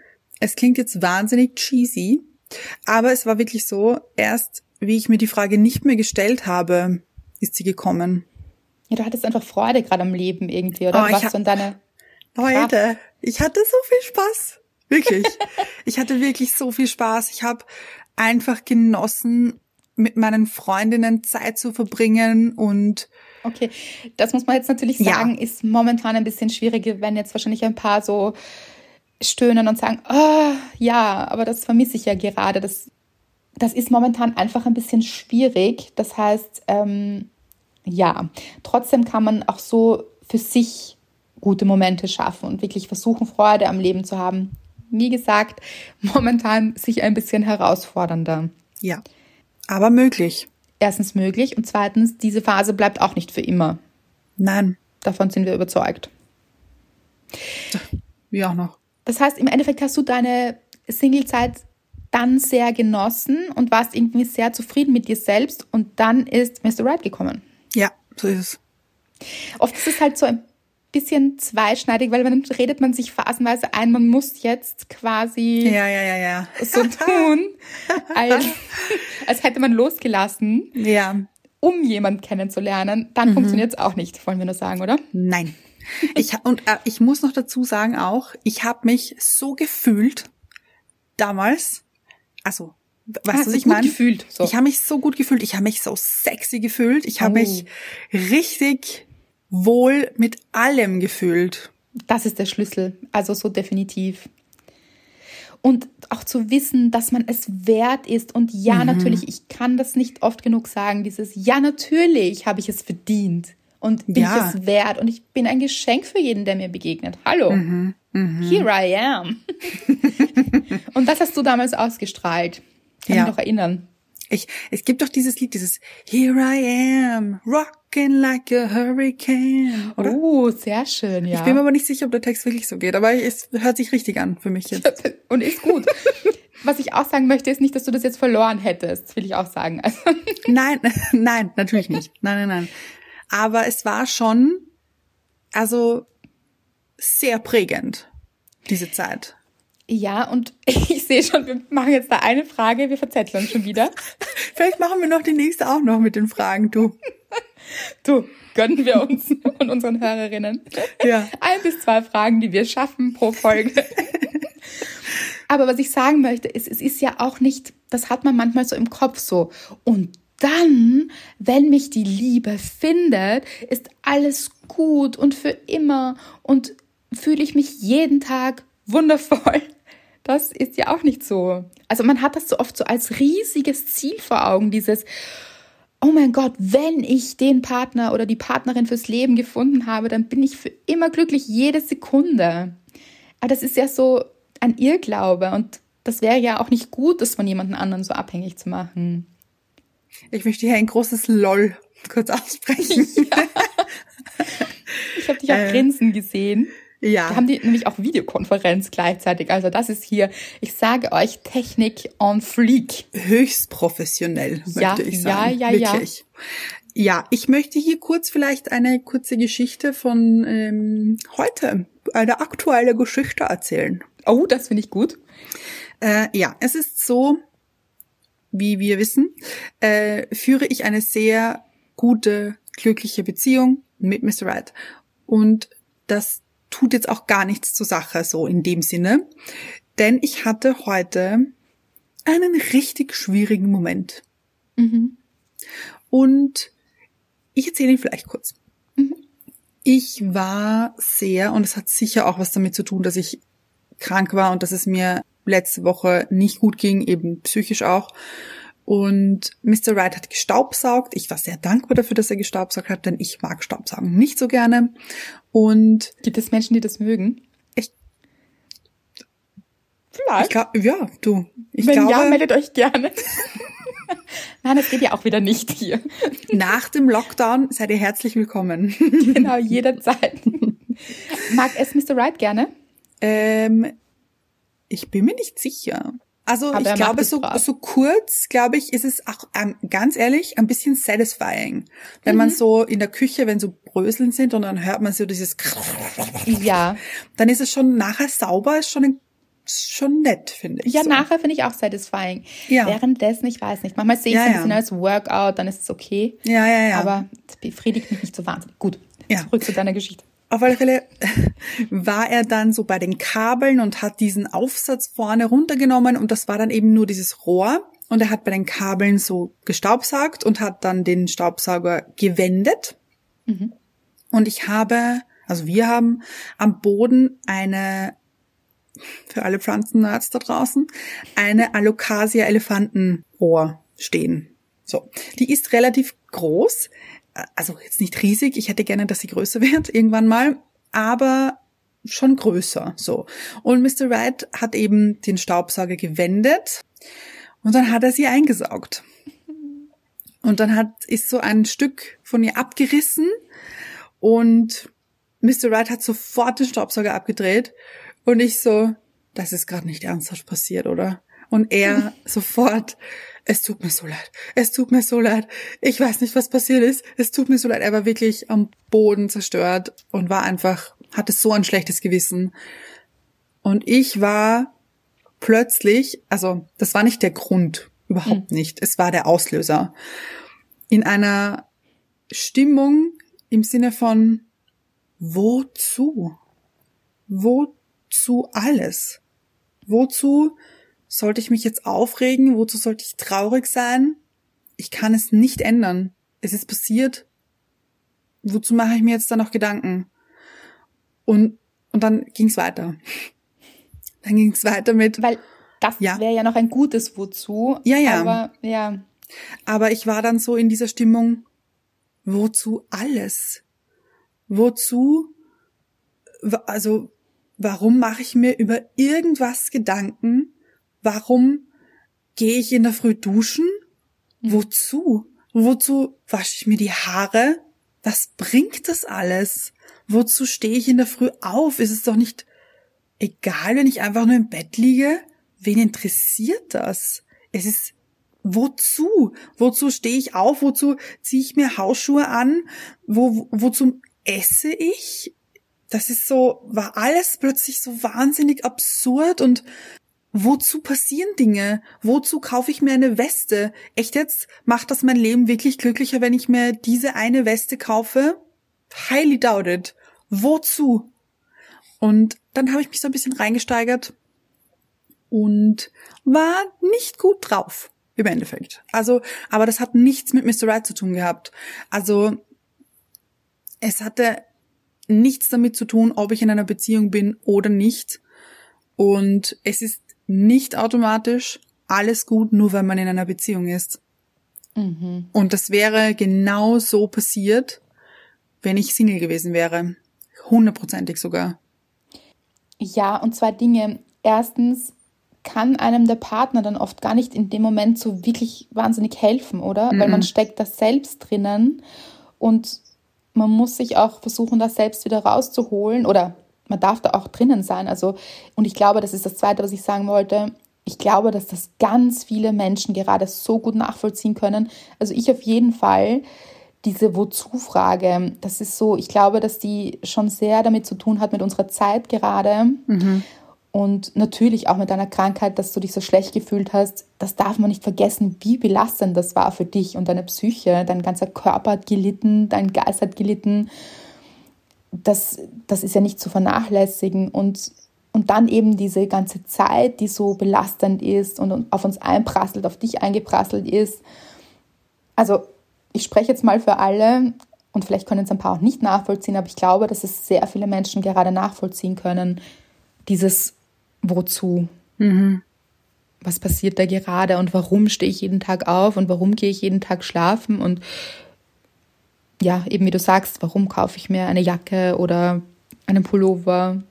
es klingt jetzt wahnsinnig cheesy, aber es war wirklich so, erst wie ich mir die Frage nicht mehr gestellt habe, ist sie gekommen. Ja, du hattest einfach Freude gerade am Leben irgendwie, oder? Oh, Was und deine Leute, ich hatte so viel Spaß. Wirklich. ich hatte wirklich so viel Spaß. Ich habe einfach genossen, mit meinen Freundinnen Zeit zu verbringen und Okay, das muss man jetzt natürlich sagen, ja. ist momentan ein bisschen schwieriger, wenn jetzt wahrscheinlich ein paar so stöhnen und sagen, oh, ja, aber das vermisse ich ja gerade. Das, das ist momentan einfach ein bisschen schwierig. Das heißt, ähm, ja, trotzdem kann man auch so für sich gute Momente schaffen und wirklich versuchen, Freude am Leben zu haben. Wie gesagt, momentan sich ein bisschen herausfordernder. Ja, aber möglich. Erstens möglich und zweitens, diese Phase bleibt auch nicht für immer. Nein. Davon sind wir überzeugt. Wie auch noch. Das heißt, im Endeffekt hast du deine Singlezeit dann sehr genossen und warst irgendwie sehr zufrieden mit dir selbst und dann ist Mr. Right gekommen. Ja, so ist es. Oft ist es halt so ein bisschen zweischneidig, weil dann redet man sich phasenweise ein, man muss jetzt quasi ja, ja, ja, ja. so tun, als, als hätte man losgelassen, ja. um jemanden kennenzulernen. Dann mhm. funktioniert es auch nicht, wollen wir nur sagen, oder? Nein. Ich, und äh, ich muss noch dazu sagen auch, ich habe mich so gefühlt damals, also Weißt du, was ich meine? Gefühlt, so. Ich habe mich so gut gefühlt, ich habe mich so sexy gefühlt, ich habe oh. mich richtig wohl mit allem gefühlt. Das ist der Schlüssel, also so definitiv. Und auch zu wissen, dass man es wert ist. Und ja, mhm. natürlich, ich kann das nicht oft genug sagen, dieses Ja, natürlich habe ich es verdient. Und bin ja. ich es wert. Und ich bin ein Geschenk für jeden, der mir begegnet. Hallo. Mhm. Mhm. Here I am. und das hast du damals ausgestrahlt. Kann ja. mich noch erinnern. Ich, es gibt doch dieses Lied, dieses Here I am, rocking like a hurricane. Oder? Oh, sehr schön, ja. Ich bin mir aber nicht sicher, ob der Text wirklich so geht, aber es hört sich richtig an für mich jetzt. Und ist gut. Was ich auch sagen möchte, ist nicht, dass du das jetzt verloren hättest, will ich auch sagen. Also nein, nein, natürlich nicht. Nein, nein, nein. Aber es war schon, also sehr prägend, diese Zeit. Ja, und ich sehe schon, wir machen jetzt da eine Frage, wir verzetteln schon wieder. Vielleicht machen wir noch die nächste auch noch mit den Fragen, du. Du, gönnen wir uns und unseren Hörerinnen. Ja. Ein bis zwei Fragen, die wir schaffen pro Folge. Aber was ich sagen möchte, ist, es ist ja auch nicht, das hat man manchmal so im Kopf so. Und dann, wenn mich die Liebe findet, ist alles gut und für immer und fühle ich mich jeden Tag wundervoll. Das ist ja auch nicht so. Also man hat das so oft so als riesiges Ziel vor Augen, dieses, oh mein Gott, wenn ich den Partner oder die Partnerin fürs Leben gefunden habe, dann bin ich für immer glücklich, jede Sekunde. Aber das ist ja so ein Irrglaube und das wäre ja auch nicht gut, das von jemandem anderen so abhängig zu machen. Ich möchte hier ein großes LOL kurz aussprechen. Ja. Ich habe dich auch äh, grinsen gesehen. Ja. Da haben die nämlich auch Videokonferenz gleichzeitig. Also das ist hier, ich sage euch, Technik on fleek. Höchst professionell, ja, möchte ich sagen. Ja, ja, Wirklich. ja. Ja, ich möchte hier kurz vielleicht eine kurze Geschichte von ähm, heute, eine aktuelle Geschichte erzählen. Oh, das finde ich gut. Äh, ja, es ist so, wie wir wissen, äh, führe ich eine sehr gute, glückliche Beziehung mit Mr. Wright. Und das tut jetzt auch gar nichts zur Sache, so in dem Sinne. Denn ich hatte heute einen richtig schwierigen Moment. Mhm. Und ich erzähle ihn vielleicht kurz. Mhm. Ich war sehr, und es hat sicher auch was damit zu tun, dass ich krank war und dass es mir letzte Woche nicht gut ging, eben psychisch auch. Und Mr. Wright hat gestaubsaugt. Ich war sehr dankbar dafür, dass er gestaubsaugt hat, denn ich mag Staubsaugen nicht so gerne. Und Gibt es Menschen, die das mögen? Ich- Vielleicht. ich glaube, ja, du, ich Wenn glaube, ja, meldet euch gerne. Nein, das geht ja auch wieder nicht hier. nach dem Lockdown seid ihr herzlich willkommen. Genau, jederzeit. Mag es Mr. Wright gerne? Ähm, ich bin mir nicht sicher. Also Aber er ich glaube, so, brav. so kurz, glaube ich, ist es auch ähm, ganz ehrlich ein bisschen satisfying. Wenn man so in der Küche, wenn so Bröseln sind und dann hört man so dieses Ja. dann ist es schon nachher sauber, ist schon, schon nett, finde ich. Ja, so. nachher finde ich auch satisfying. Ja. Währenddessen, ich weiß nicht. Manchmal sehe ich Ja, es ein ja. bisschen als Workout, dann ist es okay. Ja, ja, ja. Aber es befriedigt mich nicht so wahnsinnig. Gut, Ja. zurück zu deiner Geschichte. Auf alle Fälle war er dann so bei den Kabeln und hat diesen Aufsatz vorne runtergenommen und das war dann eben nur dieses Rohr und er hat bei den Kabeln so gestaubsaugt und hat dann den Staubsauger gewendet. Mhm. Und ich habe, also wir haben am Boden eine, für alle Pflanzennerds da draußen, eine Alocasia Elefantenohr stehen. So. Die ist relativ groß, also jetzt nicht riesig, ich hätte gerne, dass sie größer wird irgendwann mal, aber schon größer, so. Und Mr. Wright hat eben den Staubsauger gewendet und dann hat er sie eingesaugt. Und dann hat, ist so ein Stück von ihr abgerissen und Mr. Wright hat sofort den Staubsauger abgedreht und ich so, das ist gerade nicht ernsthaft passiert, oder? Und er sofort, es tut mir so leid, es tut mir so leid, ich weiß nicht, was passiert ist, es tut mir so leid. Er war wirklich am Boden zerstört und war einfach, hatte so ein schlechtes Gewissen. Und ich war plötzlich, also das war nicht der Grund, überhaupt nicht, es war der Auslöser, in einer Stimmung im Sinne von, wozu? Wozu alles? Wozu sollte ich mich jetzt aufregen? Wozu sollte ich traurig sein? Ich kann es nicht ändern. Es ist passiert. Wozu mache ich mir jetzt da noch Gedanken? Und, und dann ging's weiter. Dann ging's weiter mit, Weil das Ja. wäre ja noch ein gutes Wozu. Ja, ja. Aber ja, aber ich war dann so in dieser Stimmung, wozu alles? Wozu, also, warum mache ich mir über irgendwas Gedanken? Warum gehe ich in der Früh duschen? Wozu? Wozu wasche ich mir die Haare? Was bringt das alles? Wozu stehe ich in der Früh auf? Ist es doch nicht egal, wenn ich einfach nur im Bett liege? Wen interessiert das? Es ist wozu? Wozu stehe ich auf? Wozu ziehe ich mir Hausschuhe an? Wo, wozu esse ich? Das ist so, war alles plötzlich so wahnsinnig absurd und wozu passieren Dinge? Wozu kaufe ich mir eine Weste? Echt jetzt? Macht das mein Leben wirklich glücklicher, wenn ich mir diese eine Weste kaufe? Highly doubted. Wozu? Und dann habe ich mich so ein bisschen reingesteigert und war nicht gut drauf im Endeffekt. Also, aber das hat nichts mit Mr. Right zu tun gehabt. Also, es hatte nichts damit zu tun, ob ich in einer Beziehung bin oder nicht. Und es ist nicht automatisch alles gut, nur weil man in einer Beziehung ist. mhm. Und das wäre genau so passiert, wenn ich Single gewesen wäre. Hundertprozentig sogar. Ja, und zwei Dinge. Erstens kann einem der Partner dann oft gar nicht in dem Moment so wirklich wahnsinnig helfen, oder? Weil man steckt da selbst drinnen und man muss sich auch versuchen, das selbst wieder rauszuholen oder man darf da auch drinnen sein. Also, und ich glaube, das ist das Zweite, was ich sagen wollte. Ich glaube, dass das ganz viele Menschen gerade so gut nachvollziehen können. Also ich auf jeden Fall diese Wozu-Frage, das ist so, ich glaube, dass die schon sehr damit zu tun hat mit unserer Zeit gerade. Und natürlich auch mit deiner Krankheit, dass du dich so schlecht gefühlt hast. Das darf man nicht vergessen, wie belastend das war für dich und deine Psyche. Dein ganzer Körper hat gelitten, dein Geist hat gelitten. Das, das ist ja nicht zu vernachlässigen und, und dann eben diese ganze Zeit, die so belastend ist und auf uns einprasselt, auf dich eingeprasselt ist. Also ich spreche jetzt mal für alle und vielleicht können es ein paar auch nicht nachvollziehen, aber ich glaube, dass es sehr viele Menschen gerade nachvollziehen können, dieses Wozu. Mhm. Was passiert da gerade und warum stehe ich jeden Tag auf und warum gehe ich jeden Tag schlafen und ja, eben wie du sagst, warum kaufe ich mir eine Jacke oder einen Pullover?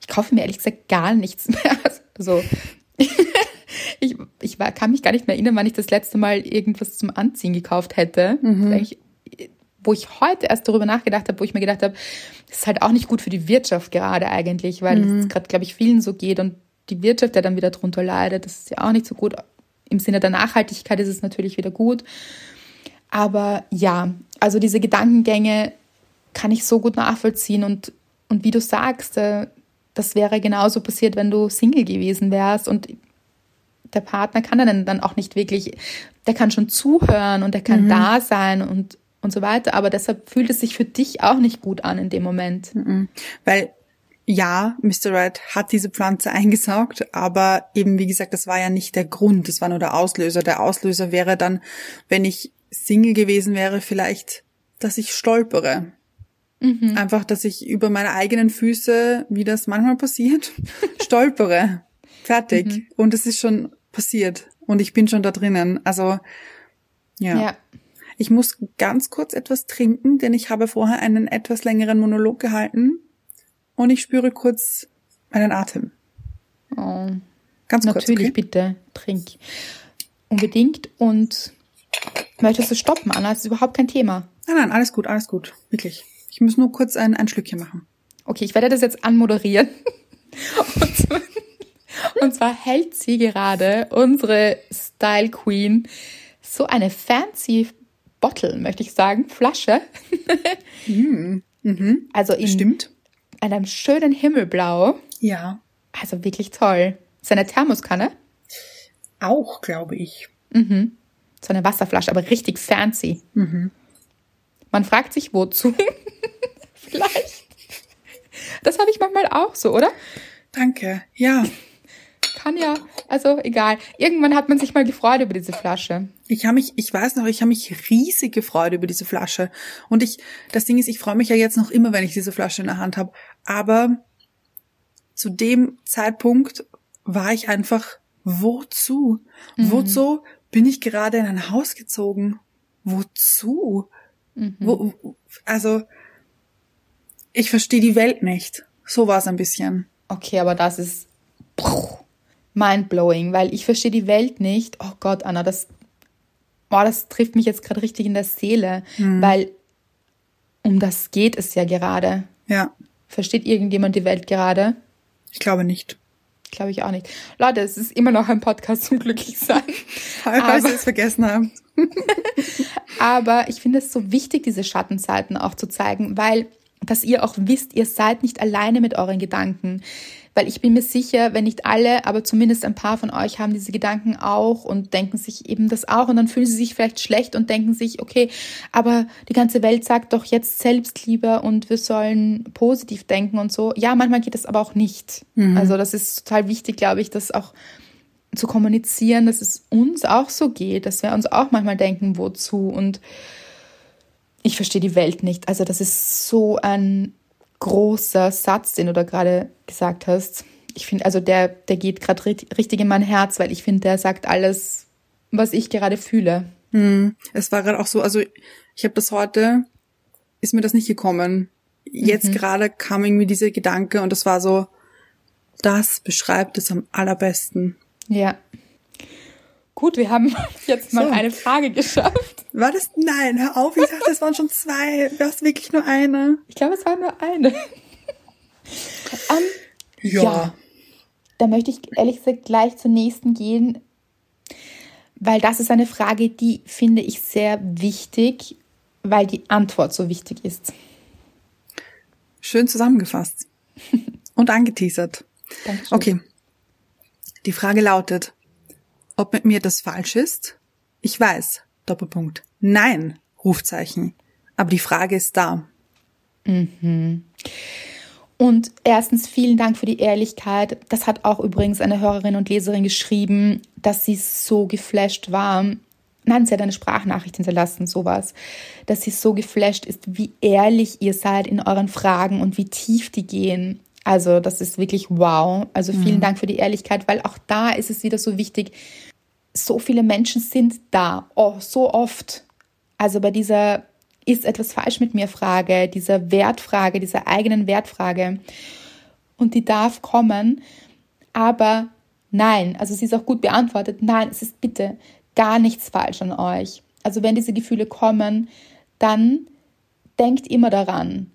Ich kaufe mir ehrlich gesagt gar nichts mehr. Also ich, ich war, kann mich gar nicht mehr erinnern, wann ich das letzte Mal irgendwas zum Anziehen gekauft hätte. Mhm. wo ich heute erst darüber nachgedacht habe, wo ich mir gedacht habe, das ist halt auch nicht gut für die Wirtschaft gerade eigentlich, weil mhm. es gerade, glaube ich, vielen so geht und die Wirtschaft ja dann wieder drunter leidet. Das ist ja auch nicht so gut. Im Sinne der Nachhaltigkeit ist es natürlich wieder gut. Aber ja, also diese Gedankengänge kann ich so gut nachvollziehen und, und wie du sagst, äh, das wäre genauso passiert, wenn du Single gewesen wärst und der Partner kann dann, dann auch nicht wirklich, der kann schon zuhören und der kann mhm. da sein und, und so weiter, aber deshalb fühlt es sich für dich auch nicht gut an in dem Moment. Mhm. Weil ja, Mr. Red hat diese Pflanze eingesaugt, aber eben wie gesagt, das war ja nicht der Grund, das war nur der Auslöser. Der Auslöser wäre dann, wenn ich Single gewesen wäre, vielleicht, dass ich stolpere. Mhm. Einfach, dass ich über meine eigenen Füße, wie das manchmal passiert, stolpere. Fertig. Mhm. Und es ist schon passiert. Und ich bin schon da drinnen. Also, ja. ja. Ich muss ganz kurz etwas trinken, denn ich habe vorher einen etwas längeren Monolog gehalten und ich spüre kurz meinen Atem. Oh. Ganz kurz. Natürlich, okay? bitte, trink. Unbedingt. Und möchtest du stoppen, Anna? Das ist überhaupt kein Thema. Nein, nein, alles gut, alles gut. Wirklich. Ich muss nur kurz ein, ein Schlückchen machen. Okay, ich werde das jetzt anmoderieren. Und zwar, und zwar hält sie gerade, unsere Style Queen, so eine fancy Bottle, möchte ich sagen, Flasche. Mm, mhm. Also in Stimmt. einem schönen Himmelblau. Ja. Also wirklich toll. Seine Thermoskanne? Auch, glaube ich. Mhm. So eine Wasserflasche, aber richtig fancy. Mhm. Man fragt sich, wozu? Vielleicht. Das habe ich manchmal auch so, oder? Danke, ja. Kann ja, also egal. Irgendwann hat man sich mal gefreut über diese Flasche. Ich habe mich, ich weiß noch, ich habe mich riesig gefreut über diese Flasche. Und ich, das Ding ist, ich freue mich ja jetzt noch immer, wenn ich diese Flasche in der Hand habe. Aber zu dem Zeitpunkt war ich einfach, wozu? Mhm. Wozu bin ich gerade in ein Haus gezogen? Wozu? Mhm. Wo, also, ich verstehe die Welt nicht. So war es ein bisschen. Okay, aber das ist mindblowing, weil ich verstehe die Welt nicht. Oh Gott, Anna, das, oh, das trifft mich jetzt gerade richtig in der Seele, mhm. weil um das geht es ja gerade. Ja. Versteht irgendjemand die Welt gerade? Ich glaube nicht. Glaube ich auch nicht. Leute, es ist immer noch ein Podcast zum Glücklichsein. Falls ihr es vergessen habt. aber ich finde es so wichtig, diese Schattenseiten auch zu zeigen, weil, dass ihr auch wisst, ihr seid nicht alleine mit euren Gedanken. Weil ich bin mir sicher, wenn nicht alle, aber zumindest ein paar von euch haben diese Gedanken auch und denken sich eben das auch und dann fühlen sie sich vielleicht schlecht und denken sich, okay, aber die ganze Welt sagt doch jetzt Selbstliebe und wir sollen positiv denken und so. Ja, manchmal geht das aber auch nicht. Mhm. Also das ist total wichtig, glaube ich, das auch zu kommunizieren, dass es uns auch so geht, dass wir uns auch manchmal denken, wozu und ich verstehe die Welt nicht. Also das ist so ein großer Satz, den du da gerade gesagt hast. Ich finde, also der, der geht gerade richtig in mein Herz, weil ich finde, der sagt alles, was ich gerade fühle. Hm. Es war gerade auch so, also ich habe das heute, ist mir das nicht gekommen. Jetzt mhm. gerade kam irgendwie dieser Gedanke und das war so, das beschreibt es am allerbesten. Ja. Gut, wir haben jetzt mal so. eine Frage geschafft. War das? Nein, hör auf, ich dachte, es waren schon zwei. Du hast wirklich nur eine. Ich glaube, es war nur eine. um, ja. ja. Da möchte ich ehrlich gesagt gleich zur nächsten gehen, weil das ist eine Frage, die finde ich sehr wichtig, weil die Antwort so wichtig ist. Schön zusammengefasst und angeteasert. Dankeschön. Okay. Die Frage lautet, ob mit mir das falsch ist? Ich weiß, Doppelpunkt. Nein, Rufzeichen. Aber die Frage ist da. Und erstens vielen Dank für die Ehrlichkeit. Das hat auch übrigens eine Hörerin und Leserin geschrieben, dass sie so geflasht war. Nein, sie hat eine Sprachnachricht hinterlassen, sowas. Dass sie so geflasht ist, wie ehrlich ihr seid in euren Fragen und wie tief die gehen. Also, das ist wirklich wow. Also, vielen Dank für die Ehrlichkeit, weil auch da ist es wieder so wichtig. So viele Menschen sind da, oh, so oft. Also bei dieser ist etwas falsch mit mir Frage, dieser Wertfrage, dieser eigenen Wertfrage. Und die darf kommen, aber nein, also sie ist auch gut beantwortet. Nein, es ist bitte gar nichts falsch an euch. Also wenn diese Gefühle kommen, dann denkt immer daran,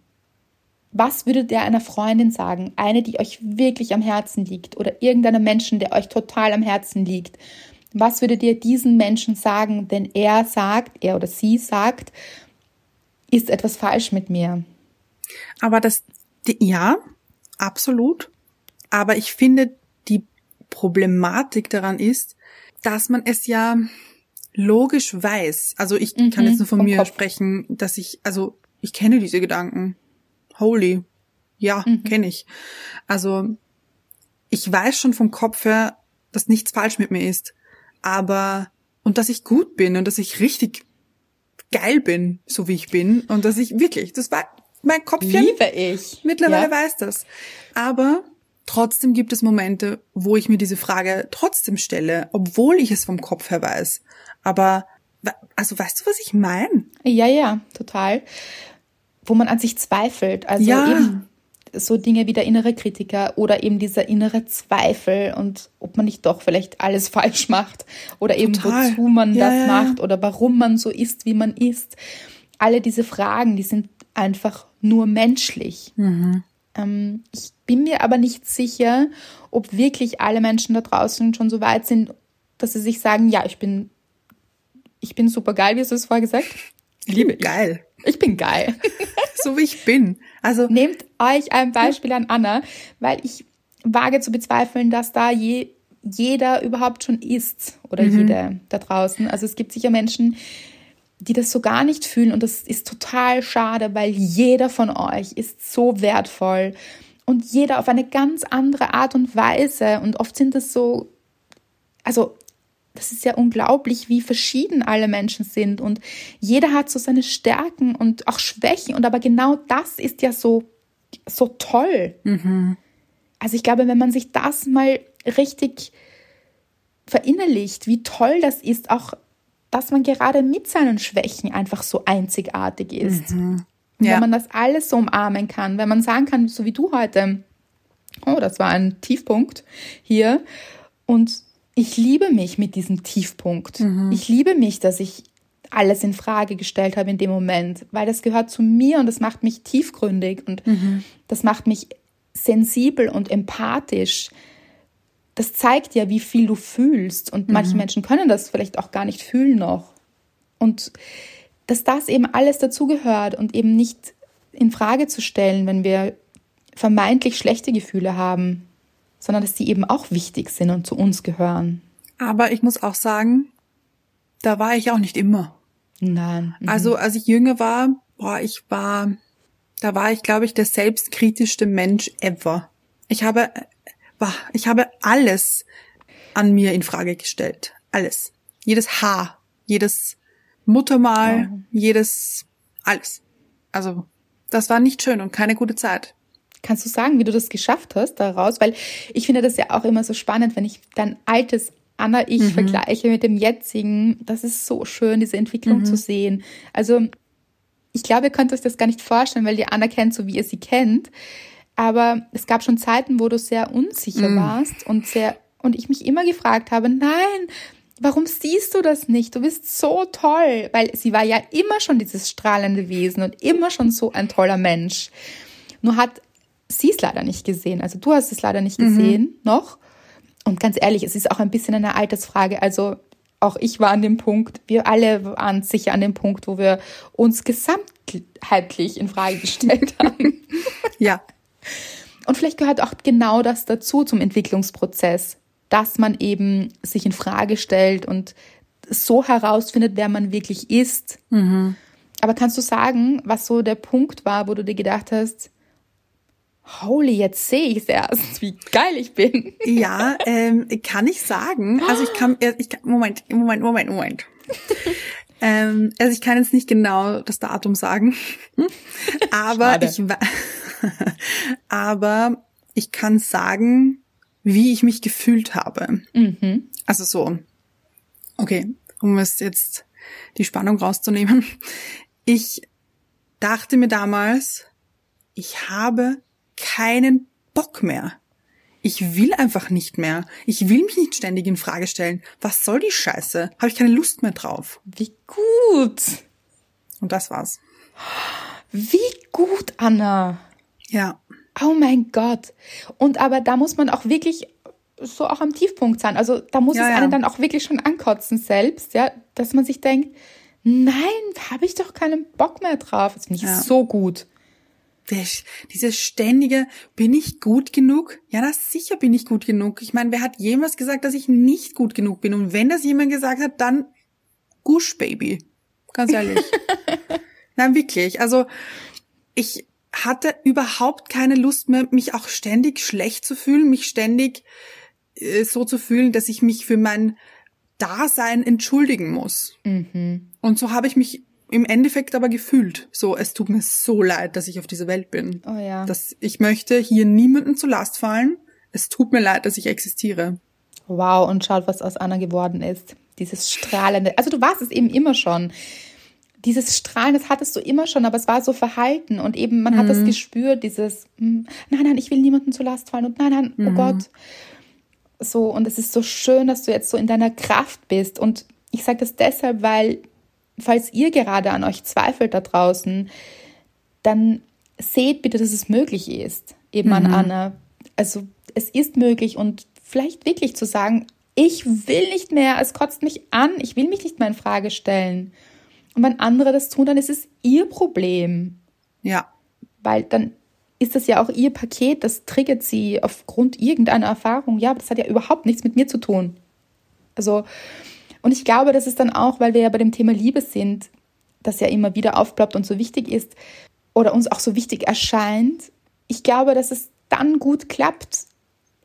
was würdet ihr einer Freundin sagen? Eine, die euch wirklich am Herzen liegt oder irgendeinem Menschen, der euch total am Herzen liegt. Was würdet ihr diesen Menschen sagen, wenn er sagt, er oder sie sagt, ist etwas falsch mit mir? Aber das, ja, absolut. Aber ich finde, die Problematik daran ist, dass man es ja logisch weiß. Also ich Mhm, kann jetzt nur von mir Kopf. sprechen, dass ich, also ich kenne diese Gedanken. Holy. Ja, Mhm. kenne ich. Also ich weiß schon vom Kopf her, dass nichts falsch mit mir ist. Aber, und dass ich gut bin und dass ich richtig geil bin, so wie ich bin. Und dass ich wirklich, das war mein Kopfchen. Liebe ich. Mittlerweile Ja. weiß das. Aber trotzdem gibt es Momente, wo ich mir diese Frage trotzdem stelle, obwohl ich es vom Kopf her weiß. Aber, also weißt du, was ich meine? Ja, ja, total. Wo man an sich zweifelt. Also Ja. eben so Dinge wie der innere Kritiker oder eben dieser innere Zweifel und ob man nicht doch vielleicht alles falsch macht oder eben Total. wozu man Ja, das ja, macht oder warum man so ist, wie man ist. Alle diese Fragen, die sind einfach nur menschlich. Ähm, ich bin mir aber nicht sicher, ob wirklich alle Menschen da draußen schon so weit sind, dass sie sich sagen, ja, ich bin, ich bin super geil, wie hast du es vorher gesagt? Liebe. Geil. Ich bin geil. So wie ich bin. Also, Nehmt euch ein Beispiel an Anna, weil ich wage zu bezweifeln, dass da je, jeder überhaupt schon ist oder jede da draußen. Also es gibt sicher Menschen, die das so gar nicht fühlen und das ist total schade, weil jeder von euch ist so wertvoll und jeder auf eine ganz andere Art und Weise und oft sind das so, also das ist ja unglaublich, wie verschieden alle Menschen sind und jeder hat so seine Stärken und auch Schwächen und aber genau das ist ja so so toll. Also ich glaube, wenn man sich das mal richtig verinnerlicht, wie toll das ist, auch dass man gerade mit seinen Schwächen einfach so einzigartig ist. Und Ja. Wenn man das alles so umarmen kann, wenn man sagen kann, so wie du heute, oh, das war ein Tiefpunkt hier und ich liebe mich mit diesem Tiefpunkt. Ich liebe mich, dass ich alles in Frage gestellt habe in dem Moment, weil das gehört zu mir und das macht mich tiefgründig und das macht mich sensibel und empathisch. Das zeigt ja, wie viel du fühlst und manche Menschen können das vielleicht auch gar nicht fühlen noch. Und dass das eben alles dazugehört und eben nicht in Frage zu stellen, wenn wir vermeintlich schlechte Gefühle haben, sondern dass die eben auch wichtig sind und zu uns gehören. aber ich muss auch sagen, da war ich auch nicht immer. Nein. mhm. Also als ich jünger war, boah, ich war, da war ich, glaube ich, der selbstkritischste Mensch ever. Ich habe, boah, ich habe alles an mir in Frage gestellt. Alles. Jedes Haar, jedes Muttermal, jedes, alles. Also, das war nicht schön und keine gute Zeit. Kannst du sagen, wie du das geschafft hast daraus? Weil ich finde das ja auch immer so spannend, wenn ich dein altes Anna-Ich vergleiche mit dem jetzigen. Das ist so schön, diese Entwicklung zu sehen. Also ich glaube, ihr könnt euch das gar nicht vorstellen, weil ihr Anna kennt, so wie ihr sie kennt. Aber es gab schon Zeiten, wo du sehr unsicher warst und sehr, und ich mich immer gefragt habe, nein, warum siehst du das nicht? Du bist so toll. Weil sie war ja immer schon dieses strahlende Wesen und immer schon so ein toller Mensch. Nur hat sie es leider nicht gesehen. Also du hast es leider nicht gesehen noch. Und ganz ehrlich, es ist auch ein bisschen eine Altersfrage. Also auch ich war an dem Punkt, wir alle waren sicher an dem Punkt, wo wir uns gesamtheitlich in Frage gestellt haben. Ja. Und vielleicht gehört auch genau das dazu zum Entwicklungsprozess, dass man eben sich in Frage stellt und so herausfindet, wer man wirklich ist. Aber Aber kannst du sagen, was so der Punkt war, wo du dir gedacht hast, holy, jetzt sehe ich es erst, wie geil ich bin. Ja, ähm, kann ich sagen. Also ich kann, ich kann Moment, Moment, Moment, Moment. ähm, also ich kann jetzt nicht genau das Datum sagen, aber Schade. ich, aber ich kann sagen, wie ich mich gefühlt habe. Mhm. Also so, okay, um es jetzt die Spannung rauszunehmen. Ich dachte mir damals, ich habe keinen Bock mehr. Ich will einfach nicht mehr. Ich will mich nicht ständig in Frage stellen. Was soll die Scheiße? Habe ich keine Lust mehr drauf. Wie gut. Und das war's. Wie gut, Anna. Ja. Oh mein Gott. Und aber da muss man auch wirklich so auch am Tiefpunkt sein. Also da muss Ja, es ja. einen dann auch wirklich schon ankotzen selbst, ja, dass man sich denkt, nein, habe ich doch keinen Bock mehr drauf. Das finde ich Ja. so gut. Dieses ständige, bin ich gut genug? Ja, das sicher bin ich gut genug. Ich meine, wer hat jemals gesagt, dass ich nicht gut genug bin? Und wenn das jemand gesagt hat, dann Gush Baby. Ganz ehrlich. Nein, wirklich. Also ich hatte überhaupt keine Lust mehr, mich auch ständig schlecht zu fühlen, mich ständig äh, so zu fühlen, dass ich mich für mein Dasein entschuldigen muss. Und so habe ich mich im Endeffekt aber gefühlt. So, es tut mir so leid, dass ich auf dieser Welt bin. Oh ja. Dass ich möchte hier niemandem zu Last fallen. Es tut mir leid, dass ich existiere. Wow, und schaut, was aus Anna geworden ist. Dieses strahlende, also du warst es eben immer schon. Dieses Strahlen, das hattest du immer schon, aber es war so verhalten und eben man hat das gespürt, dieses, hm, nein, nein, ich will niemandem zu Last fallen und nein, nein, oh Gott. So, und es ist so schön, dass du jetzt so in deiner Kraft bist. Und ich sage das deshalb, weil, falls ihr gerade an euch zweifelt da draußen, dann seht bitte, dass es möglich ist, eben an Anna. Also es ist möglich und vielleicht wirklich zu sagen, ich will nicht mehr, es kotzt mich an, ich will mich nicht mehr in Frage stellen. Und wenn andere das tun, dann ist es ihr Problem, Ja. weil dann ist das ja auch ihr Paket, das triggert sie aufgrund irgendeiner Erfahrung. Ja, aber das hat ja überhaupt nichts mit mir zu tun. Also, und ich glaube, das ist dann auch, weil wir ja bei dem Thema Liebe sind, das ja immer wieder aufploppt und so wichtig ist oder uns auch so wichtig erscheint. Ich glaube, dass es dann gut klappt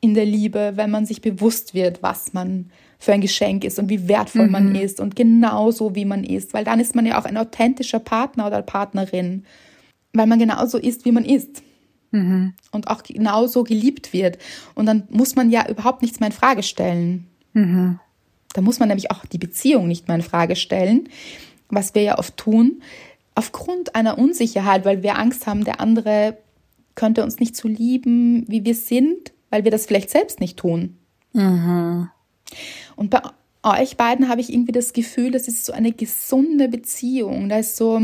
in der Liebe, wenn man sich bewusst wird, was man für ein Geschenk ist und wie wertvoll man ist und genauso wie man ist, weil dann ist man ja auch ein authentischer Partner oder Partnerin, weil man genauso ist, wie man ist und auch genauso geliebt wird. Und dann muss man ja überhaupt nichts mehr in Frage stellen. Da muss man nämlich auch die Beziehung nicht mehr in Frage stellen, was wir ja oft tun, aufgrund einer Unsicherheit, weil wir Angst haben, der andere könnte uns nicht so lieben, wie wir sind, weil wir das vielleicht selbst nicht tun. Und bei euch beiden habe ich irgendwie das Gefühl, das ist so eine gesunde Beziehung. Da ist so,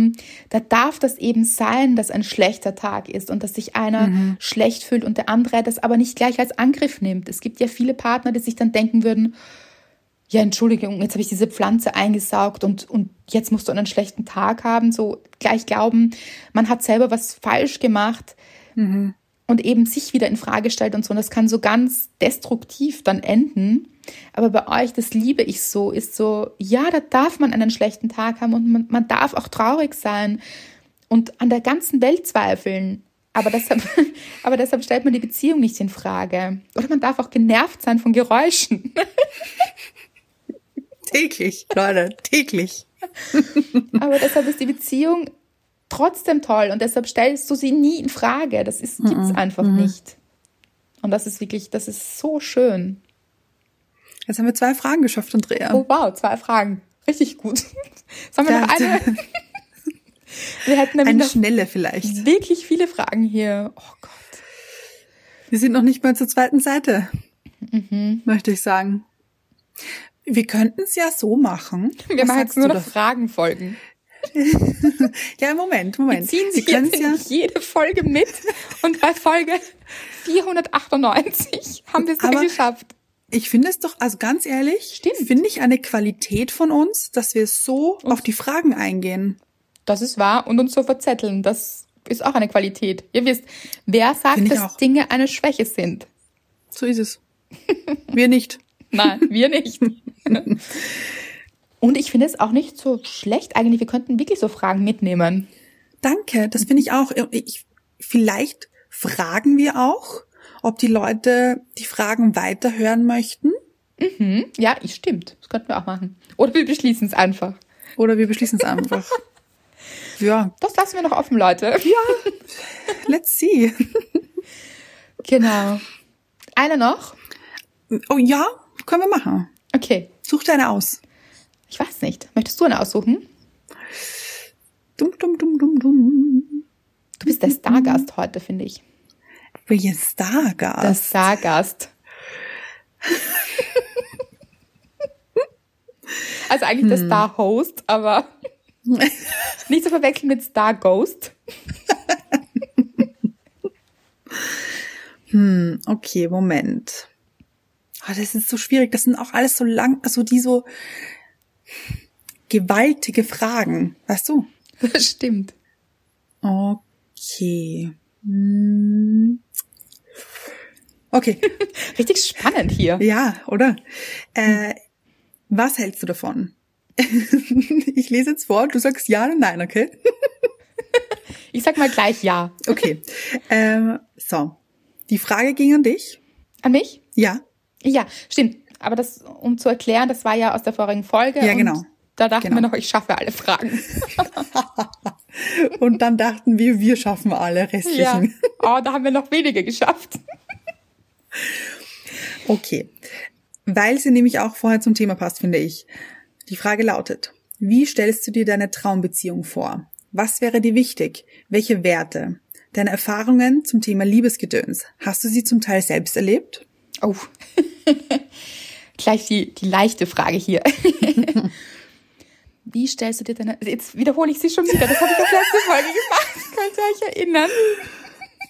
da darf das eben sein, dass ein schlechter Tag ist und dass sich einer schlecht fühlt und der andere das aber nicht gleich als Angriff nimmt. Es gibt ja viele Partner, die sich dann denken würden, ja, Entschuldigung, jetzt habe ich diese Pflanze eingesaugt und, und jetzt musst du einen schlechten Tag haben. So gleich glauben, man hat selber was falsch gemacht und eben sich wieder in Frage stellt und so. Und das kann so ganz destruktiv dann enden. Aber bei euch, das liebe ich so, ist so, ja, da darf man einen schlechten Tag haben und man, man darf auch traurig sein und an der ganzen Welt zweifeln. Aber deshalb, aber deshalb stellt man die Beziehung nicht in Frage. Oder man darf auch genervt sein von Geräuschen. Täglich, Leute, täglich. Aber deshalb ist die Beziehung trotzdem toll und deshalb stellst du sie nie in Frage. Das ist, gibt's einfach nicht. Und das ist wirklich, das ist so schön. Jetzt haben wir zwei Fragen geschafft, Andrea. Oh wow, zwei Fragen. Richtig gut. Sollen wir Ja, noch eine? Wir hätten nämlich Eine noch schnelle vielleicht. wirklich viele Fragen hier. Oh Gott. Wir sind noch nicht mal zur zweiten Seite, Mhm. möchte ich sagen. Wir könnten es ja so machen. Wir Was machen jetzt nur noch da- Fragenfolgen. Ja, Moment, Moment. Ziehen Sie Wir jetzt ja. jede Folge mit und bei Folge 498 haben wir es dann geschafft. Ich finde es doch, also ganz ehrlich, Stimmt. finde ich eine Qualität von uns, dass wir so auf die Fragen eingehen. Das ist wahr und uns so verzetteln, das ist auch eine Qualität. Ihr wisst, wer sagt, dass auch. Dinge eine Schwäche sind? So ist es. Wir nicht. Nein, wir nicht. Und ich finde es auch nicht so schlecht eigentlich. Wir könnten wirklich so Fragen mitnehmen. Danke, das finde ich auch. Ich, vielleicht fragen wir auch, ob die Leute die Fragen weiterhören möchten. Mhm. Ja, stimmt. Das könnten wir auch machen. Oder wir beschließen es einfach. Oder wir beschließen es einfach. ja. Das lassen wir noch offen, Leute. Ja. Let's see. genau. Einer noch? Oh ja, können wir machen. Okay. Such dir eine aus. Ich weiß nicht. Möchtest du eine aussuchen? Dum, dum, dum, dum, dum. Du bist der Stargast heute, finde ich. Welcher Stargast? Der Stargast. also eigentlich hm. der Star-Host, aber nicht zu verwechseln mit Star-Ghost. hm, okay, Moment. Oh, das ist so schwierig. Das sind auch alles so lang, also die so gewaltige Fragen, weißt du? Das stimmt. Okay. Hm. Okay. Richtig spannend hier. Ja, oder? Äh, was hältst du davon? ich lese jetzt vor, du sagst ja oder nein, okay? ich sag mal gleich ja. Okay. Ähm, so. Die Frage ging an dich. An mich? Ja. Ja, stimmt. Aber das, um zu erklären, das war ja aus der vorigen Folge. Ja, genau. Da dachten genau. wir noch, ich schaffe alle Fragen. und dann dachten wir, wir schaffen alle restlichen. Ja. Oh, da haben wir noch wenige geschafft. okay. Weil sie nämlich auch vorher zum Thema passt, finde ich. Die Frage lautet, wie stellst du dir deine Traumbeziehung vor? Was wäre dir wichtig? Welche Werte? Deine Erfahrungen zum Thema Liebesgedöns. Hast du sie zum Teil selbst erlebt? Oh. Gleich die, die leichte Frage hier. Wie stellst du dir deine. Jetzt wiederhole ich sie schon wieder. Das habe ich auf letzte Folge gemacht. Könnt ihr euch erinnern?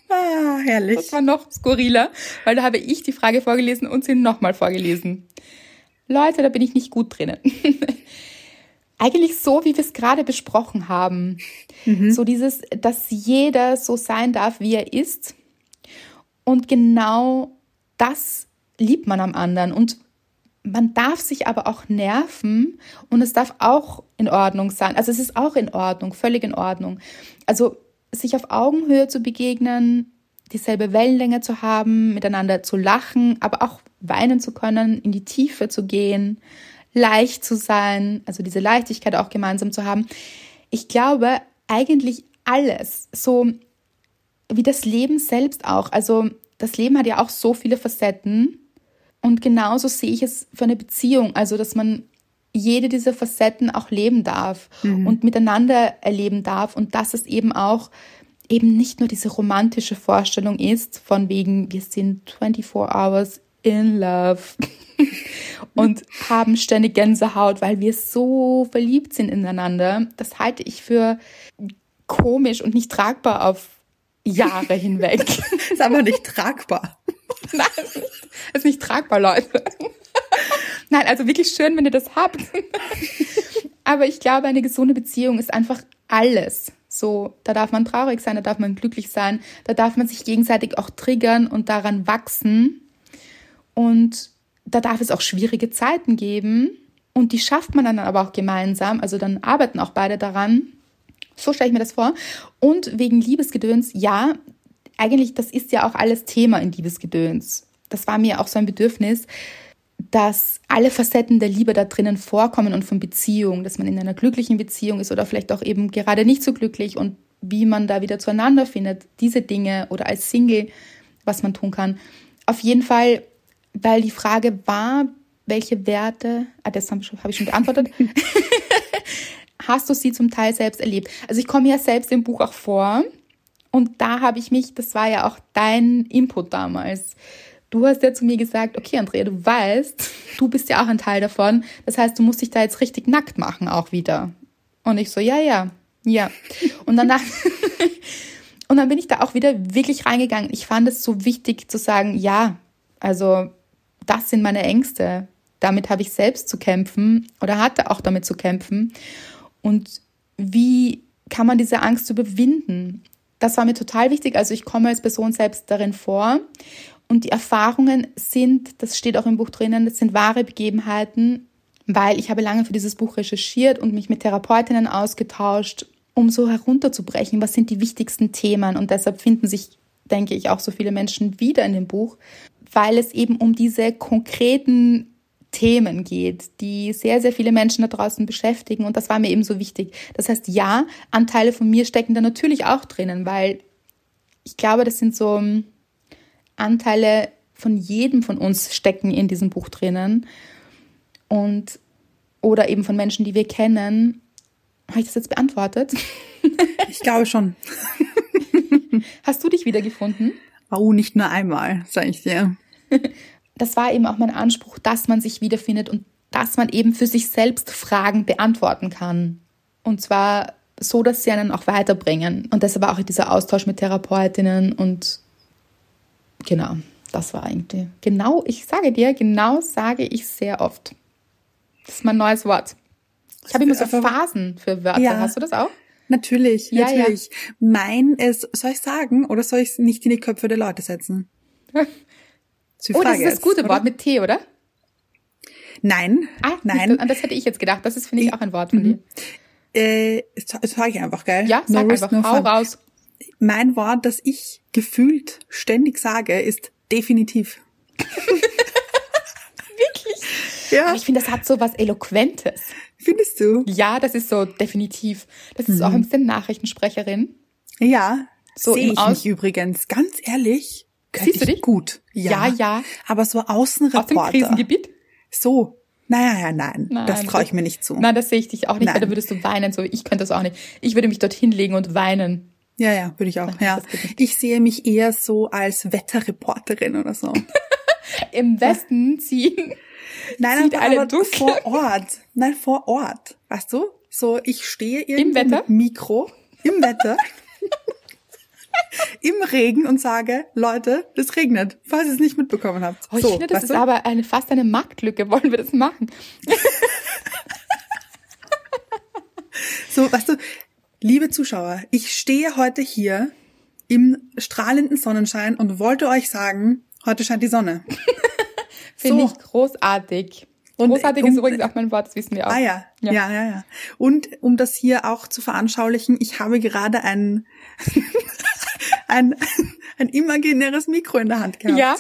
Ah, herrlich. Das war noch skurriler, weil da habe ich die Frage vorgelesen und sie nochmal vorgelesen. Leute, da bin ich nicht gut drinnen. Eigentlich so, wie wir es gerade besprochen haben. Mhm. So dieses, dass jeder so sein darf, wie er ist. Und genau das liebt man am anderen. Und man darf sich aber auch nerven und es darf auch in Ordnung sein. Also es ist auch in Ordnung, völlig in Ordnung. Also sich auf Augenhöhe zu begegnen, dieselbe Wellenlänge zu haben, miteinander zu lachen, aber auch weinen zu können, in die Tiefe zu gehen, leicht zu sein, also diese Leichtigkeit auch gemeinsam zu haben. Ich glaube, eigentlich alles, so wie das Leben selbst auch. Also das Leben hat ja auch so viele Facetten und genauso sehe ich es für eine Beziehung, also dass man jede dieser Facetten auch leben darf mhm. und miteinander erleben darf und dass es eben auch eben nicht nur diese romantische Vorstellung ist, von wegen, wir sind 24 hours in love und haben ständig Gänsehaut, weil wir so verliebt sind ineinander. Das halte ich für komisch und nicht tragbar auf Jahre hinweg. ist aber nicht tragbar. Nein, ist nicht tragbar, Leute. Nein, also wirklich schön, wenn ihr das habt. Aber ich glaube, eine gesunde Beziehung ist einfach alles. So, da darf man traurig sein, da darf man glücklich sein, da darf man sich gegenseitig auch triggern und daran wachsen. Und da darf es auch schwierige Zeiten geben. Und die schafft man dann aber auch gemeinsam. Also dann arbeiten auch beide daran. So stelle ich mir das vor. Und wegen Liebesgedöns, ja, eigentlich, das ist ja auch alles Thema in Liebesgedöns. Das war mir auch so ein Bedürfnis, dass alle Facetten der Liebe da drinnen vorkommen und von Beziehung, dass man in einer glücklichen Beziehung ist oder vielleicht auch eben gerade nicht so glücklich und wie man da wieder zueinander findet, diese Dinge oder als Single, was man tun kann. Auf jeden Fall, weil die Frage war, welche Werte, ah, das habe ich schon beantwortet, hast du sie zum Teil selbst erlebt? Also ich komme ja selbst im Buch auch vor und da habe ich mich, das war ja auch dein Input damals. Du hast ja zu mir gesagt, okay, Andrea, du weißt, du bist ja auch ein Teil davon. Das heißt, du musst dich da jetzt richtig nackt machen auch wieder. Und ich so, ja, ja, ja. Und danach, und dann bin ich da auch wieder wirklich reingegangen. Ich fand es so wichtig zu sagen, ja, also das sind meine Ängste. Damit habe ich selbst zu kämpfen oder hatte auch damit zu kämpfen. Und wie kann man diese Angst überwinden? Das war mir total wichtig. Also ich komme als Person selbst darin vor. Und die Erfahrungen sind, das steht auch im Buch drinnen, das sind wahre Begebenheiten. weil ich habe lange für dieses Buch recherchiert und mich mit Therapeutinnen ausgetauscht, um so herunterzubrechen, was sind die wichtigsten Themen. Und deshalb finden sich, denke ich, auch so viele Menschen wieder in dem Buch, weil es eben um diese konkreten Themen geht, die sehr, sehr viele Menschen da draußen beschäftigen. Und das war mir eben so wichtig. Das heißt, ja, Anteile von mir stecken da natürlich auch drinnen, weil ich glaube, das sind so ähm, Anteile von jedem von uns stecken in diesem Buch drinnen. Und, oder eben von Menschen, die wir kennen. Habe ich das jetzt beantwortet? Ich glaube schon. Hast du dich wiedergefunden? Oh, nicht nur einmal, sage ich dir. Das war eben auch mein Anspruch, dass man sich wiederfindet und dass man eben für sich selbst Fragen beantworten kann. Und zwar so, dass sie einen auch weiterbringen. Und deshalb auch dieser Austausch mit Therapeutinnen und genau, das war eigentlich. Genau, ich sage dir, genau sage ich sehr oft. Das ist mein neues Wort. Ich habe immer so Phasen für Wörter. Ja. Hast du das auch? Natürlich, Ja, natürlich. Mein ist, soll ich sagen oder soll ich es nicht in die Köpfe der Leute setzen? Das Oh, das ist das gute oder? Wort mit T, oder? Nein, Ah, nein. Das, das hätte ich jetzt gedacht. Das ist, finde ich, auch ein Wort von dir. Äh, das sage ich einfach, gell? Ja, sag No einfach, no hau raus. Mein Wort, das ich gefühlt ständig sage, ist definitiv. Wirklich? Ja, Aber ich finde, das hat so was Eloquentes. findest du? Ja, das ist so definitiv. Das ist auch ein bisschen Nachrichtensprecherin. Ja, So sehe ich Aus- mich übrigens. Ganz ehrlich, Siehst du ich dich? gut. Ja, ja. Aber so Aus dem Außenreporter. Krisengebiet? So. Naja, ja, nein, Nein, das traue ich mir nicht zu. Nein, das sehe ich dich auch nicht, weil Nein. da würdest du weinen. So, ich könnte das auch nicht. Ich würde mich dorthin legen und weinen. Ja, ja, würde ich auch. Nein, Ja, ich sehe mich eher so als Wetterreporterin oder so. Im Westen ziehen. Nein, Zieht aber, aber vor Ort. Nein, vor Ort. Weißt du? So, ich stehe irgendwo Wetter? mit Mikro im Wetter. Im Regen und sage, Leute, es regnet, falls ihr es nicht mitbekommen habt. Oh, ich so, finde, das ist du? aber eine, fast eine Marktlücke. Wollen wir das machen? So, weißt du, liebe Zuschauer, ich stehe heute hier im strahlenden Sonnenschein und wollte euch sagen, heute scheint die Sonne. Finde So. ich großartig. Und, großartig um- ist übrigens auch mein Wort, das wissen wir auch. Ah ja. ja, ja, ja, Und um das hier auch zu veranschaulichen, ich habe gerade ein, ein, ein imaginäres Mikro in der Hand gehabt. Ja,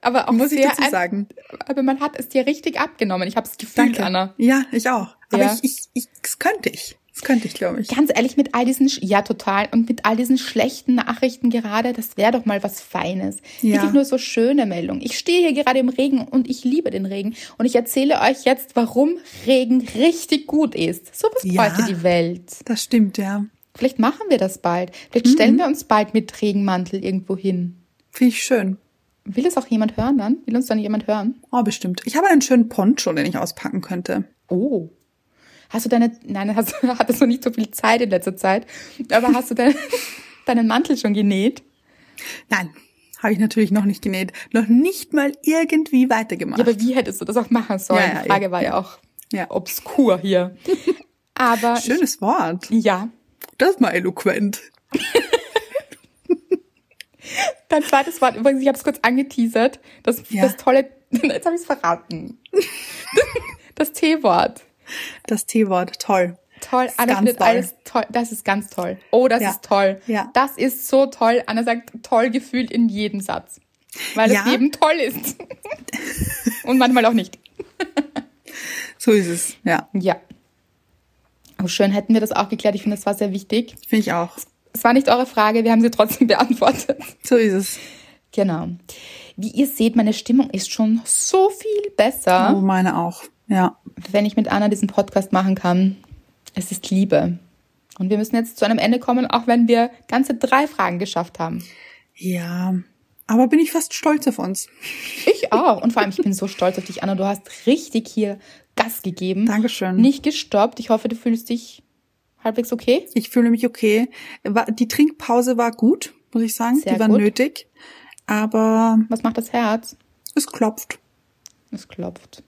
aber auch Muss ich dazu sagen. Aber man hat es dir richtig abgenommen. Ich habe es gefühlt, Danke. Anna. Ja, ich auch. Aber Ja. ich, ich, ich, das könnte ich. Das könnte ich, glaube ich. Ganz ehrlich, mit all diesen, ja total, und mit all diesen schlechten Nachrichten gerade, das wäre doch mal was Feines. Ja. Wirklich nur so schöne Meldungen. Ich stehe hier gerade im Regen und ich liebe den Regen. Und ich erzähle euch jetzt, warum Regen richtig gut ist. So was Ja. bräuchte die Welt. Das stimmt, ja. Vielleicht machen wir das bald. Vielleicht Mhm. stellen wir uns bald mit Regenmantel irgendwo hin. Finde ich schön. Will es auch jemand hören dann? Will uns dann jemand hören? Oh, bestimmt. Ich habe einen schönen Poncho, den ich auspacken könnte. Oh. Hast du deine, nein, hast, hattest du nicht so viel Zeit in letzter Zeit, aber hast du deine, deinen Mantel schon genäht? Nein, habe ich natürlich noch nicht genäht. Noch nicht mal irgendwie weitergemacht. Ja, aber wie hättest du das auch machen sollen? Ja, ja, Die Frage war ja, auch Ja. obskur hier. Aber Schönes Wort. ja, Das ist mal eloquent. dein zweites Wort, übrigens, ich habe es kurz angeteasert, das, Ja. das tolle, jetzt habe ich es verraten. Das T-Wort. Das T-Wort, toll. Toll, Anna findet toll. alles toll. Das ist ganz toll. Oh, das Ja. ist toll. Ja. Das ist so toll. Anna sagt toll gefühlt in jedem Satz. Weil Ja. das Leben toll ist. Und manchmal auch nicht. So ist es. Ja, Ja. Oh, schön, hätten wir das auch geklärt. Ich finde, das war sehr wichtig. finde ich auch. Es war nicht eure Frage, wir haben sie trotzdem beantwortet. So ist es. Genau. Wie ihr seht, meine Stimmung ist schon so viel besser, Oh, meine auch. Ja. wenn ich mit Anna diesen Podcast machen kann. Es ist Liebe. Und wir müssen jetzt zu einem Ende kommen, auch wenn wir ganze drei Fragen geschafft haben. Ja. Aber bin ich fast stolz auf uns. Ich auch. Und vor allem, ich bin so stolz auf dich, Anna. Du hast richtig hier Gas gegeben. Dankeschön. Nicht gestoppt. Ich hoffe, du fühlst dich halbwegs okay. Ich fühle mich okay. Die Trinkpause war gut, muss ich sagen. Sehr Die war gut. nötig. Aber Was macht das Herz? es klopft. Es klopft.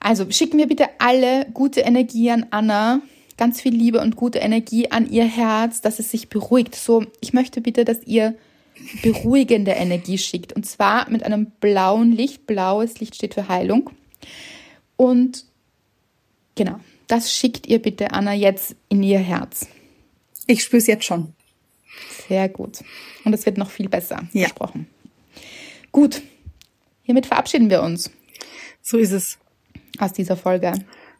Also schicken wir bitte alle gute Energie an Anna. Ganz viel Liebe und gute Energie an ihr Herz, dass es sich beruhigt. So, ich möchte bitte, dass ihr beruhigende Energie schickt. Und zwar mit einem blauen Licht. Blaues Licht steht für Heilung. Und Genau. Das schickt ihr bitte Anna jetzt in ihr Herz. Ich spüre es jetzt schon. Sehr gut. Und es wird noch viel besser. Ja. Versprochen. Gut. Hiermit verabschieden wir uns So ist es. aus dieser Folge.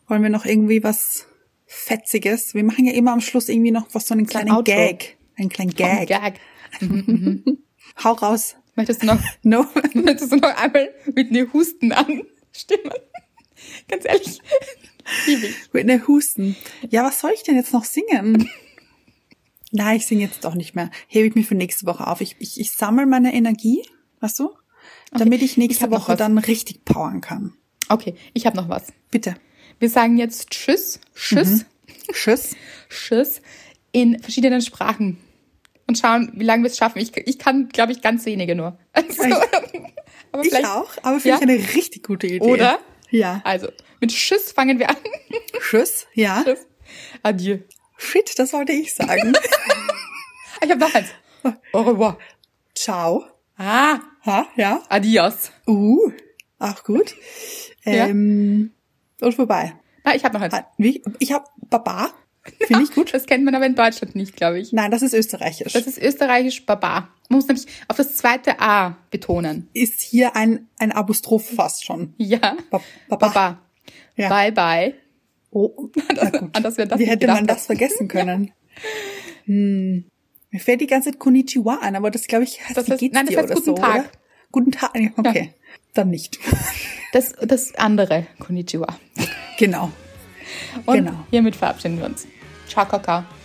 Wollen wir noch irgendwie was Fetziges? Wir machen ja immer am Schluss irgendwie noch was so einen kleinen Outro. Gag. Einen kleinen Gag. Gag. Hau raus. Möchtest du noch, No. möchtest du noch einmal mit mir husten anstimmen? Ganz ehrlich. Whitney Houston. Ja, was soll ich denn jetzt noch singen? Nein, ich singe jetzt doch nicht mehr. Hebe ich mir für nächste Woche auf. Ich, ich, ich sammle meine Energie, weißt du? Damit ich nächste Ich Woche dann richtig powern kann. Okay, ich habe noch was. Bitte. Wir sagen jetzt Tschüss, Tschüss, Tschüss. Tschüss in verschiedenen Sprachen und schauen, wie lange wir es schaffen. Ich, ich kann, glaube ich, ganz wenige nur. Also, aber Ich vielleicht, auch, aber finde Ja? ich eine richtig gute Idee. Oder? Ja. Also, mit Tschüss fangen wir an. Tschüss. Ja. Tschüss. Adieu. Shit, das wollte ich sagen. Ich habe noch eins. Au revoir. Ciao. Ah, Ha, ja. adios. Uh, auch gut. Ja. Ähm, und vorbei. Ah, ich habe noch eins. Ah, Wie? Ich habe Baba. Finde ich gut. Das kennt man aber in Deutschland nicht, glaube ich. Nein, das ist österreichisch. Das ist österreichisch Baba. Man muss nämlich auf das zweite A betonen. ist hier ein, ein Apostroph fast schon. Ja. Ba- Baba. Baba. Ja. Bye bye. Oh, na gut. an das das Wie hätte man das vergessen können? Hm. Mir fällt die ganze Zeit Konnichiwa ein, aber das glaube ich heißt, Das heißt- nein, das heißt guten so, Tag. oder? Guten Tag, ja, okay. Dann nicht. Das, das andere Konnichiwa. genau. Und Genau. hiermit verabschieden wir uns. Ciao, Kakao.